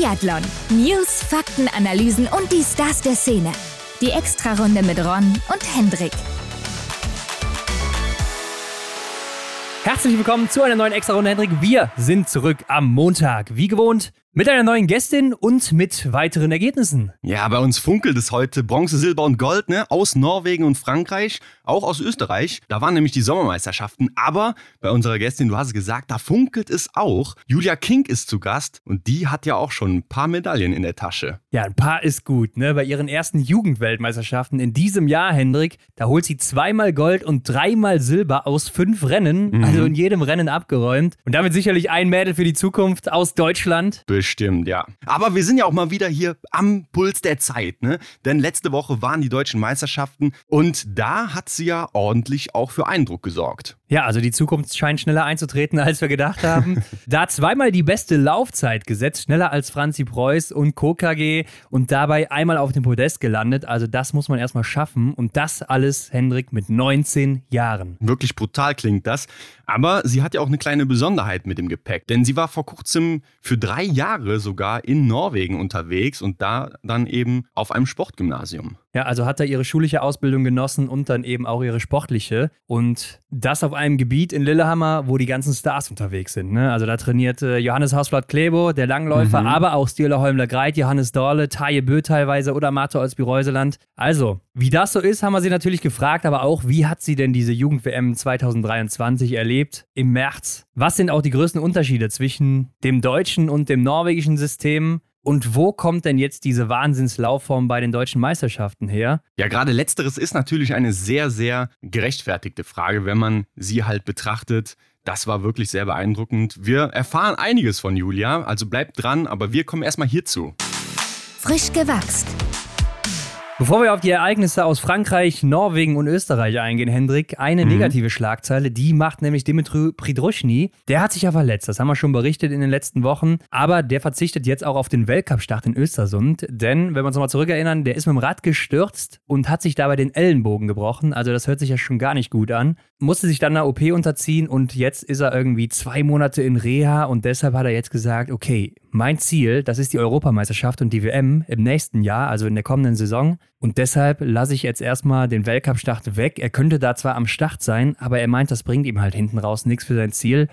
Biathlon. News, Fakten, Analysen und die Stars der Szene. Die Extrarunde mit Ron und Hendrik. Herzlich willkommen zu einer neuen Extra-Runde, Hendrik. Wir sind zurück am Montag. Wie gewohnt mit einer neuen Gästin und mit weiteren Ergebnissen. Ja, bei uns funkelt es heute Bronze, Silber und Gold, ne? Aus Norwegen und Frankreich, auch aus Österreich. Da waren nämlich die Sommermeisterschaften. Aber bei unserer Gästin, du hast es gesagt, da funkelt es auch. Julia Kink ist zu Gast und die hat ja auch schon ein paar Medaillen in der Tasche. Ja, ein paar ist gut, ne? Bei ihren ersten Jugendweltmeisterschaften in diesem Jahr, Hendrik, da holt sie zweimal Gold und dreimal Silber aus fünf Rennen, Mhm. also in jedem Rennen abgeräumt. Und damit sicherlich ein Mädel für die Zukunft aus Deutschland. Bestimmt, ja. Aber wir sind ja auch mal wieder hier am Puls der Zeit, ne? Denn letzte Woche waren die deutschen Meisterschaften und da hat sie ja ordentlich auch für Eindruck gesorgt. Ja, also die Zukunft scheint schneller einzutreten, als wir gedacht haben. da zweimal die beste Laufzeit gesetzt, schneller als Franzi Preuß und KKG und dabei einmal auf dem Podest gelandet. Also das muss man erstmal schaffen und das alles, Hendrik, mit 19 Jahren. Wirklich brutal klingt das. Aber sie hat ja auch eine kleine Besonderheit mit dem Gepäck. Denn sie war vor kurzem für drei Jahre sogar in Norwegen unterwegs und da dann eben auf einem Sportgymnasium. Ja, also hat er ihre schulische Ausbildung genossen und dann eben auch ihre sportliche. Und das auf einem Gebiet in Lillehammer, wo die ganzen Stars unterwegs sind. Ne? Also da trainiert äh, Johannes Hausblatt Klebo, der Langläufer, aber auch Stierler Holmler Greit, Johannes Dorle, Taje Bö teilweise oder Martha Olsby-Reuseland. Also, wie das so ist, haben wir sie natürlich gefragt, aber auch, wie hat sie denn diese Jugend-WM 2023 erlebt im März? Was sind auch die größten Unterschiede zwischen dem deutschen und dem norwegischen System? Und wo kommt denn jetzt diese Wahnsinnslaufform bei den deutschen Meisterschaften her? Ja, gerade letzteres ist natürlich eine sehr, sehr gerechtfertigte Frage, wenn man sie halt betrachtet. Das war wirklich sehr beeindruckend. Wir erfahren einiges von Julia, also bleibt dran, aber wir kommen erstmal hierzu. Frisch gewachst. Bevor wir auf die Ereignisse aus Frankreich, Norwegen und Österreich eingehen, Hendrik, eine negative Schlagzeile, die macht nämlich Dimitri Pridruschny. Der hat sich ja verletzt, das haben wir schon berichtet in den letzten Wochen, aber der verzichtet jetzt auch auf den Weltcup-Start in Östersund, denn, wenn wir uns nochmal zurückerinnern, der ist mit dem Rad gestürzt und hat sich dabei den Ellenbogen gebrochen, also das hört sich ja schon gar nicht gut an, musste sich dann einer OP unterziehen und jetzt ist er irgendwie zwei Monate in Reha und deshalb hat er jetzt gesagt, okay, mein Ziel, das ist die Europameisterschaft und die WM im nächsten Jahr, also in der kommenden Saison. Und deshalb lasse ich jetzt erstmal den Weltcup-Start weg. Er könnte da zwar am Start sein, aber er meint, das bringt ihm halt hinten raus nichts für sein Ziel.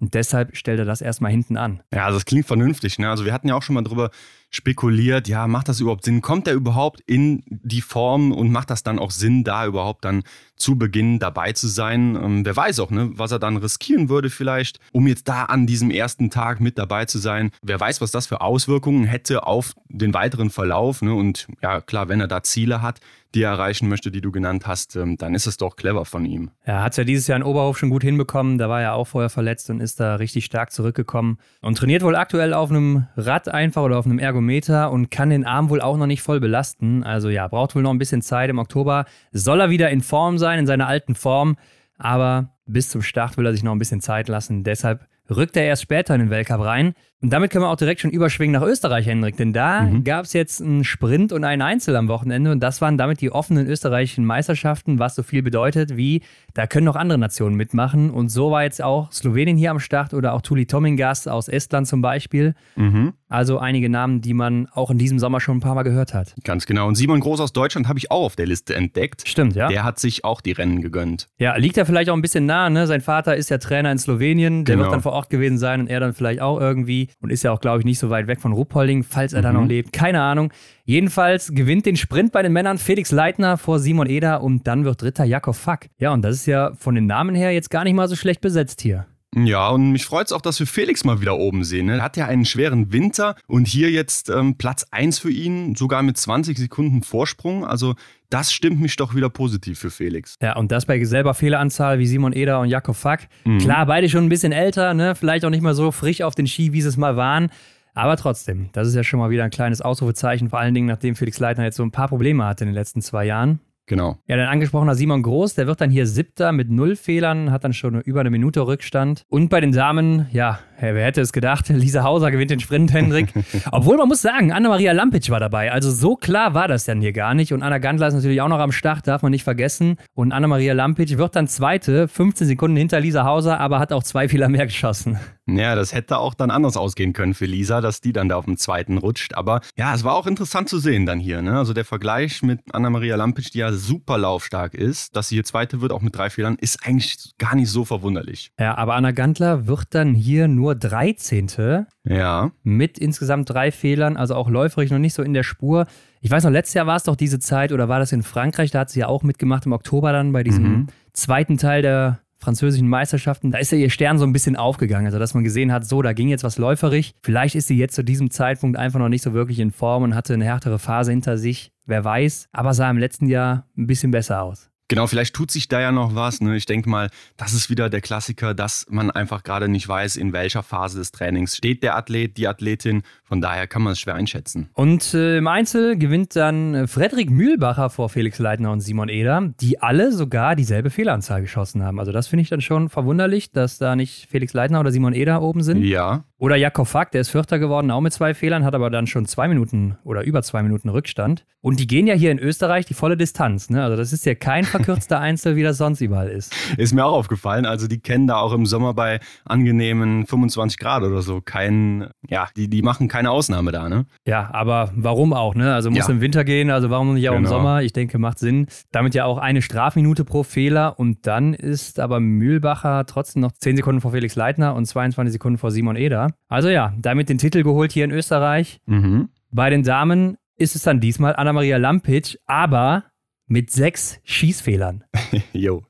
Und deshalb stellt er das erstmal hinten an. Ja, also das klingt vernünftig. Ne? Also wir hatten ja auch schon mal drüber spekuliert, ja, macht das überhaupt Sinn? Kommt er überhaupt in die Form und macht das dann auch Sinn, da überhaupt dann zu Beginn dabei zu sein? Ähm, wer weiß auch, ne, was er dann riskieren würde vielleicht, um jetzt da an diesem ersten Tag mit dabei zu sein. Wer weiß, was das für Auswirkungen hätte auf den weiteren Verlauf. Ne? Und ja, klar, wenn er da Ziele hat, die er erreichen möchte, die du genannt hast, ähm, dann ist es doch clever von ihm. Er hat es ja dieses Jahr in Oberhof schon gut hinbekommen. Da war er auch vorher verletzt und ist da richtig stark zurückgekommen. Und trainiert wohl aktuell auf einem Rad einfach oder auf einem Ergometer und kann den Arm wohl auch noch nicht voll belasten. Also ja, braucht wohl noch ein bisschen Zeit. Im Oktober soll er wieder in Form sein, in seiner alten Form. Aber bis zum Start will er sich noch ein bisschen Zeit lassen. Deshalb rückt er erst später in den Weltcup rein. Und damit können wir auch direkt schon überschwingen nach Österreich, Hendrik. Denn da Mhm. gab es jetzt einen Sprint und einen Einzel am Wochenende. Und das waren damit die offenen österreichischen Meisterschaften, was so viel bedeutet wie, da können noch andere Nationen mitmachen. Und so war jetzt auch Slowenien hier am Start oder auch Tuli Tomingas aus Estland zum Beispiel. Mhm. Also einige Namen, die man auch in diesem Sommer schon ein paar Mal gehört hat. Ganz genau. Und Simon Groß aus Deutschland habe ich auch auf der Liste entdeckt. Stimmt, ja? Der hat sich auch die Rennen gegönnt. Ja, liegt ja vielleicht auch ein bisschen nah, ne? Sein Vater ist ja Trainer in Slowenien, der Genau. wird dann vor Ort gewesen sein und er dann vielleicht auch irgendwie und ist ja auch, glaube ich, nicht so weit weg von Ruppolding, falls er da noch lebt. Keine Ahnung. Jedenfalls gewinnt den Sprint bei den Männern Felix Leitner vor Simon Eder und dann wird Dritter Jakob Fack. Ja, und das ist ja von den Namen her jetzt gar nicht mal so schlecht besetzt hier. Ja, und mich freut es auch, dass wir Felix mal wieder oben sehen. ne? Er hat ja einen schweren Winter und hier jetzt ähm, Platz 1 für ihn, sogar mit 20 Sekunden Vorsprung. Also das stimmt mich doch wieder positiv für Felix. Ja, und das bei selber Fehleranzahl wie Simon Eder und Jakob Fack. Klar, beide schon ein bisschen älter, ne? vielleicht auch nicht mehr so frisch auf den Ski, wie sie es mal waren. Aber trotzdem, das ist ja schon mal wieder ein kleines Ausrufezeichen, vor allen Dingen, nachdem Felix Leitner jetzt so ein paar Probleme hatte in den letzten zwei Jahren. Genau. Ja, dein angesprochener Simon Groß, der wird dann hier Siebter mit null Fehlern, hat dann schon über eine Minute Rückstand. Und bei den Damen, ja, wer hätte es gedacht, Lisa Hauser gewinnt den Sprint, Hendrik. Obwohl man muss sagen, Anna-Maria Lampic war dabei. Also so klar war das dann hier gar nicht. Und Anna Gandler ist natürlich auch noch am Start, darf man nicht vergessen. Und Anna-Maria Lampic wird dann Zweite, 15 Sekunden hinter Lisa Hauser, aber hat auch zwei Fehler mehr geschossen. Ja, das hätte auch dann anders ausgehen können für Lisa, dass die dann da auf dem zweiten rutscht. Aber ja, es war auch interessant zu sehen dann hier. Ne? Also der Vergleich mit Anna-Maria Lampic, die ja super laufstark ist, dass sie hier Zweite wird, auch mit drei Fehlern, ist eigentlich gar nicht so verwunderlich. Ja, aber Anna Gantler wird dann hier nur 13. Ja. Mit insgesamt drei Fehlern, also auch läuferisch noch nicht so in der Spur. Ich weiß noch, letztes Jahr war es doch diese Zeit oder war das in Frankreich, da hat sie ja auch mitgemacht im Oktober dann bei diesem mhm. zweiten Teil der französischen Meisterschaften, da ist ja ihr Stern so ein bisschen aufgegangen. Also, dass man gesehen hat, so, da ging jetzt was läuferig. Vielleicht ist sie jetzt zu diesem Zeitpunkt einfach noch nicht so wirklich in Form und hatte eine härtere Phase hinter sich. Wer weiß. Aber sah im letzten Jahr ein bisschen besser aus. Genau, vielleicht tut sich da ja noch was. Ne? Ich denke mal, das ist wieder der Klassiker, dass man einfach gerade nicht weiß, in welcher Phase des Trainings steht der Athlet, die Athletin. Von daher kann man es schwer einschätzen. Und äh, im Einzel gewinnt dann äh, Frederik Mühlbacher vor Felix Leitner und Simon Eder, die alle sogar dieselbe Fehleranzahl geschossen haben. Also das finde ich dann schon verwunderlich, dass da nicht Felix Leitner oder Simon Eder oben sind. Ja. Oder Jakob Fack, der ist Vierter geworden, auch mit zwei Fehlern, hat aber dann schon zwei Minuten oder über zwei Minuten Rückstand. Und die gehen ja hier in Österreich die volle Distanz. Ne? Also das ist ja kein verkürzter Einzel, wie das sonst überall ist. Ist mir auch aufgefallen. Also die kennen da auch im Sommer bei angenehmen 25 Grad oder so kein, ja, die, die machen keine Ausnahme da, ne? Ja, aber warum auch, ne? Also muss ja. im Winter gehen, also warum nicht auch genau. im Sommer? Ich denke, macht Sinn. Damit ja auch eine Strafminute pro Fehler und dann ist aber Mühlbacher trotzdem noch 10 Sekunden vor Felix Leitner und 22 Sekunden vor Simon Eder. Also ja, damit den Titel geholt hier in Österreich. Mhm. Bei den Damen ist es dann diesmal Anna-Maria Lampic, aber mit sechs Schießfehlern. Jo,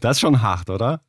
das ist schon hart, oder?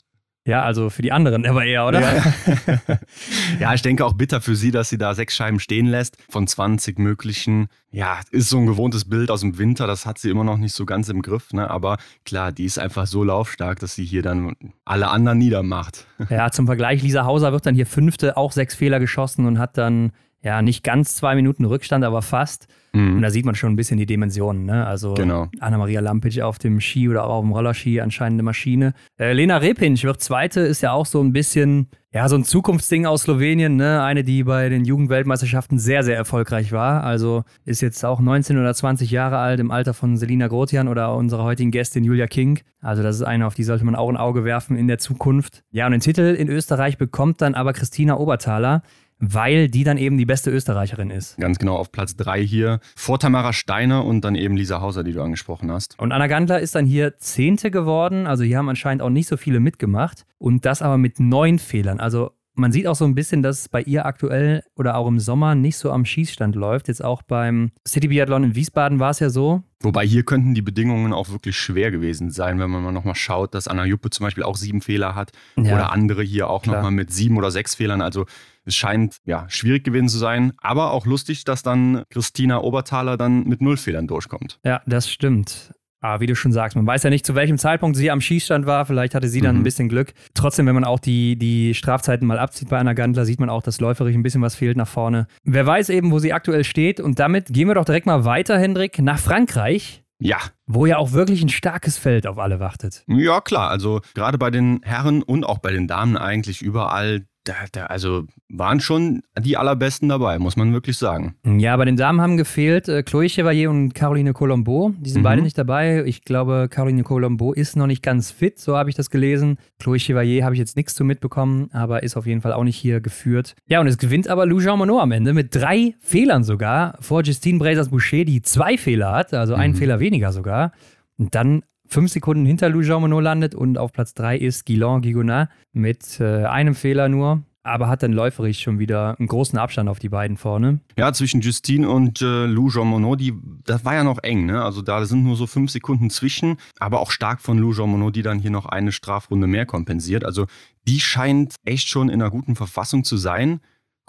Ja, also für die anderen aber eher, oder? Ja. ja, ich denke auch bitter für sie, dass sie da sechs Scheiben stehen lässt von 20 möglichen. Ja, ist so ein gewohntes Bild aus dem Winter, das hat sie immer noch nicht so ganz im Griff, ne? aber klar, die ist einfach so laufstark, dass sie hier dann alle anderen niedermacht. Ja, zum Vergleich, Lisa Hauser wird dann hier Fünfte, auch sechs Fehler geschossen und hat dann ja, nicht ganz zwei Minuten Rückstand, aber fast. Mhm. Und da sieht man schon ein bisschen die Dimensionen. Ne? Also genau. Anna-Maria Lampic auf dem Ski oder auch auf dem Rollerski, anscheinend eine Maschine. Äh, Lena Repinch wird Zweite, ist ja auch so ein bisschen, ja, so ein Zukunftsding aus Slowenien. Ne? Eine, die bei den Jugendweltmeisterschaften sehr, sehr erfolgreich war. Also ist jetzt auch 19 oder 20 Jahre alt, im Alter von Selina Grotian oder unserer heutigen Gästin Julia King. Also das ist eine, auf die sollte man auch ein Auge werfen in der Zukunft. Ja, und den Titel in Österreich bekommt dann aber Christina Oberthaler weil die dann eben die beste Österreicherin ist. Ganz genau, auf Platz 3 hier. Vor Tamara Steiner und dann eben Lisa Hauser, die du angesprochen hast. Und Anna Gandler ist dann hier Zehnte geworden. Also hier haben anscheinend auch nicht so viele mitgemacht. Und das aber mit neun Fehlern. Also man sieht auch so ein bisschen, dass es bei ihr aktuell oder auch im Sommer nicht so am Schießstand läuft. Jetzt auch beim City Biathlon in Wiesbaden war es ja so. Wobei hier könnten die Bedingungen auch wirklich schwer gewesen sein, wenn man mal nochmal schaut, dass Anna Juppe zum Beispiel auch sieben Fehler hat ja, oder andere hier auch nochmal mit sieben oder sechs Fehlern. Also es scheint ja schwierig gewesen zu sein, aber auch lustig, dass dann Christina Oberthaler dann mit null Fehlern durchkommt. Ja, das stimmt. Aber wie du schon sagst, man weiß ja nicht, zu welchem Zeitpunkt sie am Schießstand war. Vielleicht hatte sie dann mhm. ein bisschen Glück. Trotzdem, wenn man auch die, die Strafzeiten mal abzieht bei einer Gantler, sieht man auch, dass läuferig ein bisschen was fehlt nach vorne. Wer weiß eben, wo sie aktuell steht. Und damit gehen wir doch direkt mal weiter, Hendrik, nach Frankreich. Ja. Wo ja auch wirklich ein starkes Feld auf alle wartet. Ja, klar. Also gerade bei den Herren und auch bei den Damen eigentlich überall da, da, also waren schon die allerbesten dabei, muss man wirklich sagen. Ja, bei den Damen haben gefehlt äh, Chloé Chevalier und Caroline Colombo. Die sind mhm. beide nicht dabei. Ich glaube, Caroline Colombo ist noch nicht ganz fit, so habe ich das gelesen. Chloé Chevalier habe ich jetzt nichts zu mitbekommen, aber ist auf jeden Fall auch nicht hier geführt. Ja, und es gewinnt aber Lou Jean Monod am Ende mit drei Fehlern sogar vor Justine Brazers-Boucher, die zwei Fehler hat, also einen mhm. Fehler weniger sogar. Und dann fünf Sekunden hinter Lou Jean Monod landet und auf Platz drei ist Guilain Gigonat mit äh, einem Fehler nur. Aber hat dann läuferisch schon wieder einen großen Abstand auf die beiden vorne. Ja, zwischen Justine und äh, Lou Jean Monod, die, das war ja noch eng, ne? Also da sind nur so fünf Sekunden zwischen, aber auch stark von Lou Jean Monod, die dann hier noch eine Strafrunde mehr kompensiert. Also die scheint echt schon in einer guten Verfassung zu sein.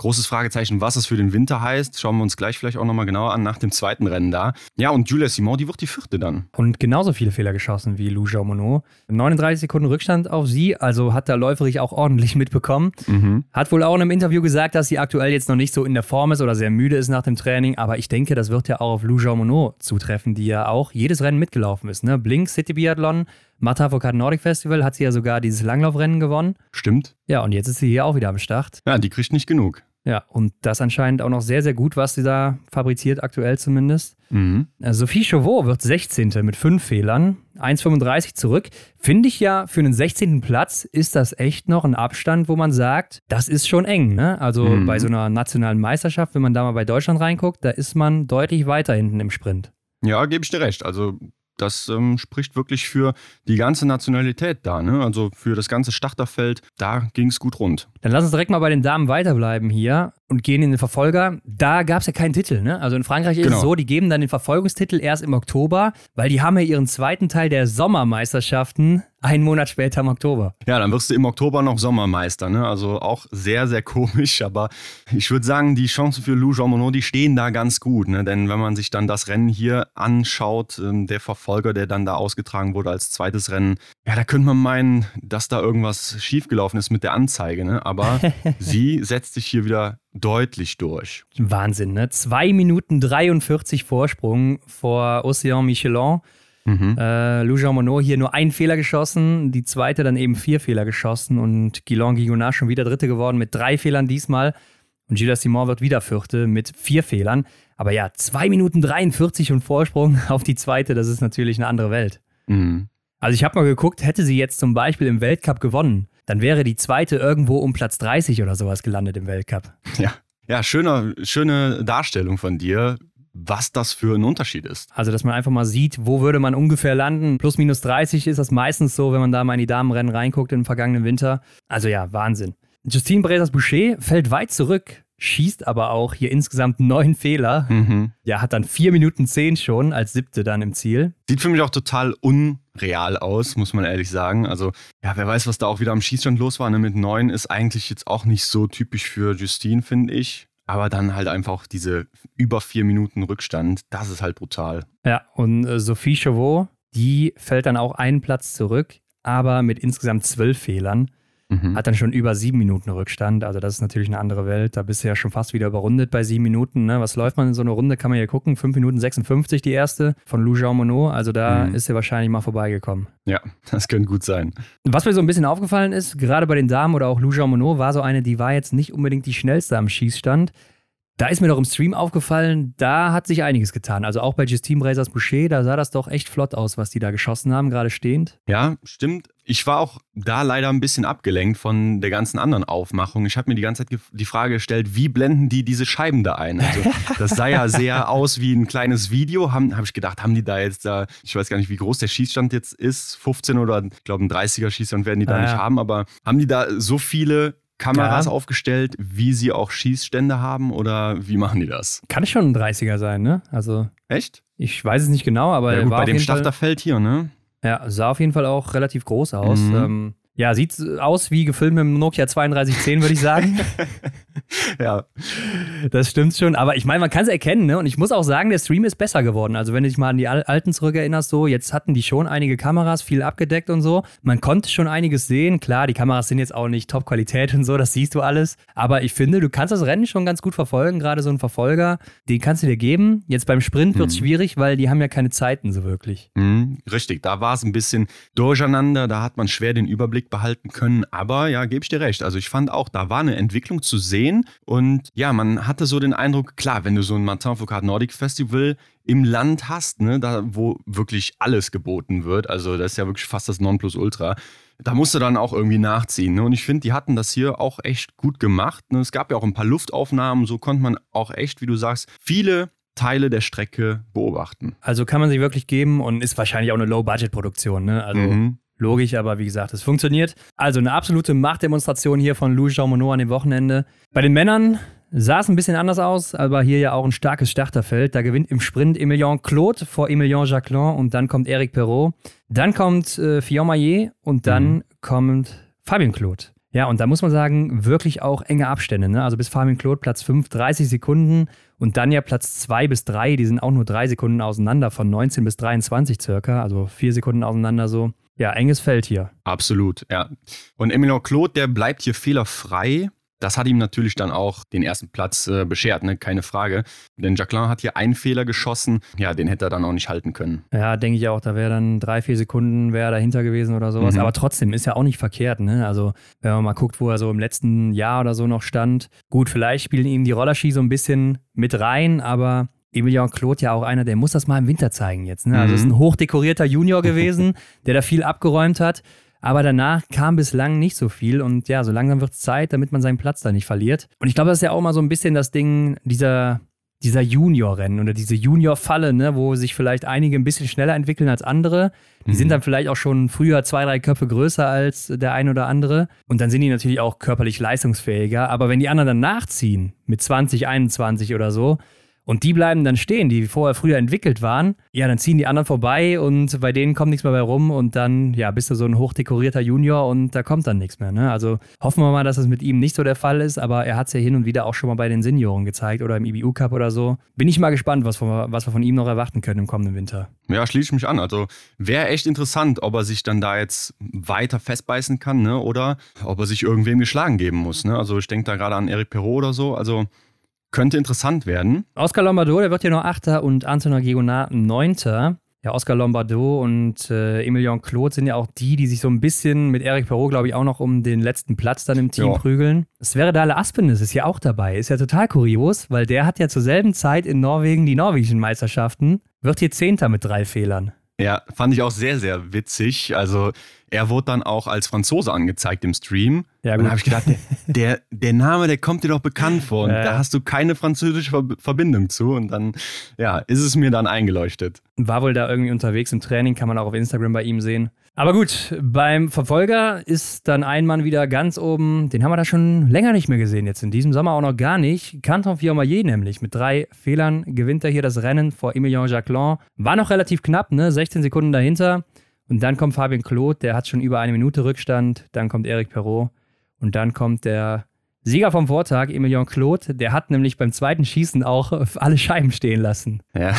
Großes Fragezeichen, was es für den Winter heißt, schauen wir uns gleich vielleicht auch nochmal genauer an nach dem zweiten Rennen da. Ja, und Julia Simon, die wird die vierte dann. Und genauso viele Fehler geschossen wie Lou Monod. 39 Sekunden Rückstand auf sie, also hat der Läuferich auch ordentlich mitbekommen. Mhm. Hat wohl auch in einem Interview gesagt, dass sie aktuell jetzt noch nicht so in der Form ist oder sehr müde ist nach dem Training, aber ich denke, das wird ja auch auf Lou Monod zutreffen, die ja auch jedes Rennen mitgelaufen ist. Ne? Blink City Biathlon, Matterfokat Nordic Festival hat sie ja sogar dieses Langlaufrennen gewonnen. Stimmt. Ja, und jetzt ist sie hier auch wieder am Start. Ja, die kriegt nicht genug. Ja, und das anscheinend auch noch sehr, sehr gut, was sie da fabriziert, aktuell zumindest. Mhm. Sophie Chauveau wird 16. mit fünf Fehlern. 1,35 zurück. Finde ich ja, für einen 16. Platz ist das echt noch ein Abstand, wo man sagt, das ist schon eng. Ne? Also mhm. bei so einer nationalen Meisterschaft, wenn man da mal bei Deutschland reinguckt, da ist man deutlich weiter hinten im Sprint. Ja, gebe ich dir recht. Also das ähm, spricht wirklich für die ganze Nationalität da, ne? Also für das ganze Starterfeld, da ging es gut rund. Dann lass uns direkt mal bei den Damen weiterbleiben hier und gehen in den Verfolger. Da gab es ja keinen Titel, ne? Also in Frankreich ist genau. es so, die geben dann den Verfolgungstitel erst im Oktober, weil die haben ja ihren zweiten Teil der Sommermeisterschaften einen Monat später im Oktober. Ja, dann wirst du im Oktober noch Sommermeister, ne? Also auch sehr, sehr komisch, aber ich würde sagen, die Chancen für Lou Jean Monod, die stehen da ganz gut, ne? Denn wenn man sich dann das Rennen hier anschaut, ähm, der Verfolger, der dann da ausgetragen wurde als zweites Rennen, ja, da könnte man meinen, dass da irgendwas schiefgelaufen ist mit der Anzeige, ne? Aber sie setzt sich hier wieder deutlich durch. Wahnsinn, ne? 2 Minuten 43 Vorsprung vor Océan Michelin. Mhm. Äh, Lou Jean Monod hier nur einen Fehler geschossen, die zweite dann eben vier Fehler geschossen und Guillaume Guigonard schon wieder Dritte geworden mit drei Fehlern diesmal. Und Gilles Simon wird wieder Vierte mit vier Fehlern. Aber ja, 2 Minuten 43 und Vorsprung auf die zweite, das ist natürlich eine andere Welt. Mhm. Also ich habe mal geguckt, hätte sie jetzt zum Beispiel im Weltcup gewonnen, dann wäre die zweite irgendwo um Platz 30 oder sowas gelandet im Weltcup. Ja, ja schöne, schöne Darstellung von dir was das für ein Unterschied ist. Also, dass man einfach mal sieht, wo würde man ungefähr landen. Plus minus 30 ist das meistens so, wenn man da mal in die Damenrennen reinguckt im vergangenen Winter. Also ja, Wahnsinn. Justine Brezas-Boucher fällt weit zurück, schießt aber auch hier insgesamt neun Fehler. Mhm. Ja, hat dann vier Minuten zehn schon als siebte dann im Ziel. Sieht für mich auch total unreal aus, muss man ehrlich sagen. Also, ja, wer weiß, was da auch wieder am Schießstand los war. Ne? Mit neun ist eigentlich jetzt auch nicht so typisch für Justine, finde ich. Aber dann halt einfach diese über vier Minuten Rückstand, das ist halt brutal. Ja, und äh, Sophie Chauveau, die fällt dann auch einen Platz zurück, aber mit insgesamt zwölf Fehlern. Mhm. Hat dann schon über sieben Minuten Rückstand. Also, das ist natürlich eine andere Welt. Da bist du ja schon fast wieder überrundet bei sieben Minuten. Ne? Was läuft man in so einer Runde? Kann man ja gucken. Fünf Minuten 56 die erste von Lou Jean Monod. Also, da mhm. ist er wahrscheinlich mal vorbeigekommen. Ja, das könnte gut sein. Was mir so ein bisschen aufgefallen ist, gerade bei den Damen oder auch Lou Jean Monod, war so eine, die war jetzt nicht unbedingt die schnellste am Schießstand. Da ist mir doch im Stream aufgefallen, da hat sich einiges getan. Also auch bei Justine Brazers Boucher, da sah das doch echt flott aus, was die da geschossen haben, gerade stehend. Ja, stimmt. Ich war auch da leider ein bisschen abgelenkt von der ganzen anderen Aufmachung. Ich habe mir die ganze Zeit die Frage gestellt, wie blenden die diese Scheiben da ein? Also, das sah ja sehr aus wie ein kleines Video. Habe hab ich gedacht, haben die da jetzt da, ich weiß gar nicht, wie groß der Schießstand jetzt ist, 15 oder ich glaube ein 30er Schießstand werden die da ah, nicht ja. haben, aber haben die da so viele Kameras ja. aufgestellt, wie sie auch Schießstände haben oder wie machen die das? Kann schon ein 30er sein, ne? Also. Echt? Ich weiß es nicht genau, aber. Ja, gut, bei dem Starterfeld hier, ne? Ja, sah auf jeden Fall auch relativ groß aus. Mhm. Ähm, ja, sieht aus wie gefilmt mit dem Nokia 3210, würde ich sagen. ja. Das stimmt schon. Aber ich meine, man kann es erkennen, ne? Und ich muss auch sagen, der Stream ist besser geworden. Also, wenn du dich mal an die alten zurückerinnerst, so, jetzt hatten die schon einige Kameras, viel abgedeckt und so. Man konnte schon einiges sehen. Klar, die Kameras sind jetzt auch nicht Top-Qualität und so, das siehst du alles. Aber ich finde, du kannst das Rennen schon ganz gut verfolgen. Gerade so ein Verfolger, den kannst du dir geben. Jetzt beim Sprint wird es mhm. schwierig, weil die haben ja keine Zeiten so wirklich. Mhm, richtig, da war es ein bisschen durcheinander. Da hat man schwer den Überblick behalten können. Aber ja, gebe ich dir recht. Also ich fand auch, da war eine Entwicklung zu sehen. Und ja, man hatte so den Eindruck, klar, wenn du so ein Martin Foucault Nordic Festival im Land hast, ne, da wo wirklich alles geboten wird, also das ist ja wirklich fast das Nonplusultra, da musst du dann auch irgendwie nachziehen. Ne? Und ich finde, die hatten das hier auch echt gut gemacht. Ne? Es gab ja auch ein paar Luftaufnahmen, so konnte man auch echt, wie du sagst, viele Teile der Strecke beobachten. Also kann man sich wirklich geben und ist wahrscheinlich auch eine Low-Budget-Produktion. Ne? Also mhm. Logisch, aber wie gesagt, es funktioniert. Also eine absolute Machtdemonstration hier von Louis Jean Monod an dem Wochenende. Bei den Männern sah es ein bisschen anders aus, aber hier ja auch ein starkes Starterfeld. Da gewinnt im Sprint Emilien Claude vor Emilien Jacquelin und dann kommt Eric Perrault. Dann kommt äh, Fillon Maillet und dann mhm. kommt Fabien Claude. Ja, und da muss man sagen, wirklich auch enge Abstände. Ne? Also bis Fabien Claude Platz 5, 30 Sekunden und dann ja Platz 2 bis 3, die sind auch nur drei Sekunden auseinander, von 19 bis 23 circa, also vier Sekunden auseinander so. Ja, enges Feld hier. Absolut, ja. Und Emilien Claude, der bleibt hier fehlerfrei. Das hat ihm natürlich dann auch den ersten Platz äh, beschert, ne? keine Frage. Denn Jacqueline hat hier einen Fehler geschossen, ja, den hätte er dann auch nicht halten können. Ja, denke ich auch. Da wäre dann drei, vier Sekunden wäre dahinter gewesen oder sowas. Mhm. Aber trotzdem ist ja auch nicht verkehrt. Ne? Also, wenn man mal guckt, wo er so im letzten Jahr oder so noch stand. Gut, vielleicht spielen ihm die Rollerski so ein bisschen mit rein, aber Emilian Claude ja auch einer, der muss das mal im Winter zeigen jetzt. Ne? Also ist ein Mhm. hochdekorierter Junior gewesen, der da viel abgeräumt hat. Aber danach kam bislang nicht so viel und ja, so langsam wird es Zeit, damit man seinen Platz da nicht verliert. Und ich glaube, das ist ja auch mal so ein bisschen das Ding dieser, dieser Junior-Rennen oder diese Junior-Falle, ne, wo sich vielleicht einige ein bisschen schneller entwickeln als andere. Die sind dann vielleicht auch schon früher zwei, drei Köpfe größer als der ein oder andere. Und dann sind die natürlich auch körperlich leistungsfähiger. Aber wenn die anderen dann nachziehen, mit 20, 21 oder so, und die bleiben dann stehen, die vorher früher entwickelt waren, ja, dann ziehen die anderen vorbei und bei denen kommt nichts mehr bei rum und dann, ja, bist du so ein hochdekorierter Junior und da kommt dann nichts mehr. Ne? Also hoffen wir mal, dass das mit ihm nicht so der Fall ist, aber er hat es ja hin und wieder auch schon mal bei den Senioren gezeigt oder im IBU Cup oder so. Bin ich mal gespannt, was, wir- was wir von ihm noch erwarten können im kommenden Winter. Ja, schließe ich mich an. Also wäre echt interessant, ob er sich dann da jetzt weiter festbeißen kann, ne? Oder ob er sich irgendwem geschlagen geben muss. Ne? Also ich denke da gerade an Eric Perrault oder so. Also könnte interessant werden. Oscar Lombardo, der wird ja noch Achter und Antonin Gigonat Neunter. Ja, Oscar Lombardo und äh, Emilion Claude sind ja auch die, die sich so ein bisschen mit Eric Perrault, glaube ich, auch noch um den letzten Platz dann im Team Ja. prügeln. Sverre Aspenes ist ja auch dabei. Ist ja total kurios, weil der hat ja zur selben Zeit in Norwegen die norwegischen Meisterschaften, wird hier Zehnter mit drei Fehlern. Ja, fand ich auch sehr, sehr witzig. Also er wurde dann auch als Franzose angezeigt im Stream. Ja, und gut. da habe ich gedacht, der, der, Name, der kommt dir doch bekannt vor. Und ja. da hast du keine französische Ver Verbindung zu. Und dann, ja, ist es mir dann eingeleuchtet. War wohl da irgendwie unterwegs im Training, kann man auch auf Instagram bei ihm sehen. Aber gut, beim Verfolger ist dann ein Mann wieder ganz oben. Den haben wir da schon länger nicht mehr gesehen, jetzt in diesem Sommer auch noch gar nicht. Canton Fiormaillet nämlich. Mit drei Fehlern gewinnt er hier das Rennen vor Emilien Jacquelin. War noch relativ knapp, ne? 16 Sekunden dahinter. Und dann kommt Fabien Claude, der hat schon über eine Minute Rückstand. Dann kommt Eric Perrault. Und dann kommt der Sieger vom Vortag, Emilien Claude. Der hat nämlich beim zweiten Schießen auch alle Scheiben stehen lassen. Ja,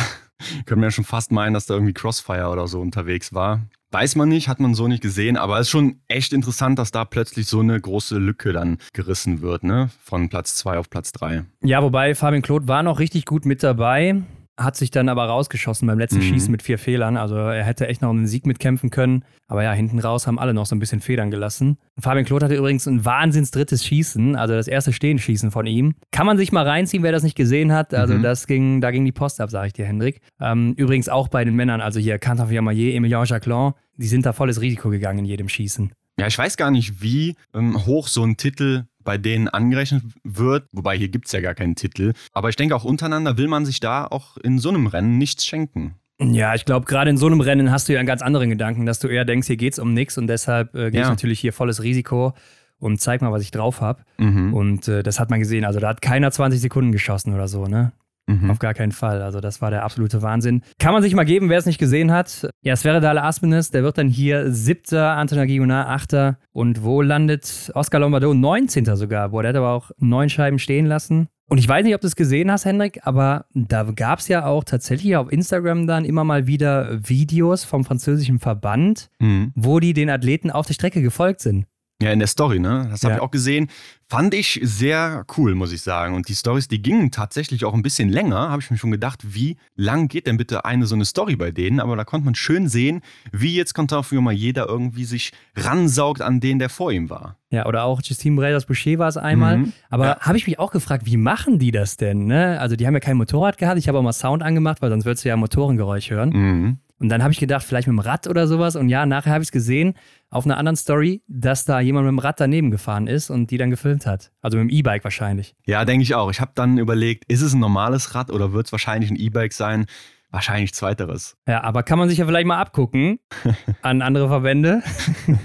können wir ja schon fast meinen, dass da irgendwie Crossfire oder so unterwegs war. Weiß man nicht, hat man so nicht gesehen, aber es ist schon echt interessant, dass da plötzlich so eine große Lücke dann gerissen wird, ne? Von Platz 2 auf Platz 3. Ja, wobei Fabian Claude war noch richtig gut mit dabei, hat sich dann aber rausgeschossen beim letzten Mhm. Schießen mit vier Fehlern. Also er hätte echt noch um den Sieg mitkämpfen können. Aber ja, hinten raus haben alle noch so ein bisschen Federn gelassen. Fabian Claude hatte übrigens ein wahnsinns drittes Schießen, also das erste Stehenschießen von ihm. Kann man sich mal reinziehen, wer das nicht gesehen hat. Also Mhm. das ging, da ging die Post ab, sage ich dir, Hendrik. Ähm, übrigens auch bei den Männern, also hier Canton Fiammaillet, Emilien Jacquelin, die sind da volles Risiko gegangen in jedem Schießen. Ja, ich weiß gar nicht, wie ähm, hoch so ein Titel bei denen angerechnet wird. Wobei hier gibt es ja gar keinen Titel. Aber ich denke, auch untereinander will man sich da auch in so einem Rennen nichts schenken. Ja, ich glaube, gerade in so einem Rennen hast du ja einen ganz anderen Gedanken, dass du eher denkst, hier geht's um nichts und deshalb äh, gehe ich Ja. natürlich hier volles Risiko und zeig mal, was ich drauf habe. Mhm. Und äh, das hat man gesehen. Also da hat keiner 20 Sekunden geschossen oder so, ne? Mhm. Auf gar keinen Fall. Also das war der absolute Wahnsinn. Kann man sich mal geben, wer es nicht gesehen hat. Ja, Sverre Dale Aspenes, der wird dann hier siebter, Antonin Guillonard achter. Und wo landet Oscar Lombardo? 19. sogar. Boah, der hat aber auch neun Scheiben stehen lassen. Und ich weiß nicht, ob du es gesehen hast, Hendrik, aber da gab es ja auch tatsächlich auf Instagram dann immer mal wieder Videos vom französischen Verband, Mhm. wo die den Athleten auf der Strecke gefolgt sind. Ja, in der Story, ne? Das habe Ja. ich auch gesehen. Fand ich sehr cool, muss ich sagen. Und die Stories, die gingen tatsächlich auch ein bisschen länger. Habe ich mir schon gedacht, wie lang geht denn bitte eine so eine Story bei denen? Aber da konnte man schön sehen, wie jetzt Content mal jeder irgendwie sich ransaugt an den, der vor ihm war. Ja, oder auch Justine Bredas Boucher war es einmal. Mhm. Aber Ja. habe ich mich auch gefragt, wie machen die das denn? Ne? Also, die haben ja kein Motorrad gehabt. Ich habe auch mal Sound angemacht, weil sonst würdest du ja Motorengeräusch hören. Mhm. Und dann habe ich gedacht, vielleicht mit dem Rad oder sowas. Und ja, nachher habe ich es gesehen auf einer anderen Story, dass da jemand mit dem Rad daneben gefahren ist und die dann gefilmt hat. Also mit dem E-Bike wahrscheinlich. Ja, denke ich auch. Ich habe dann überlegt, ist es ein normales Rad oder wird es wahrscheinlich ein E-Bike sein? Wahrscheinlich zweiteres. Ja, aber kann man sich ja vielleicht mal abgucken an andere Verbände.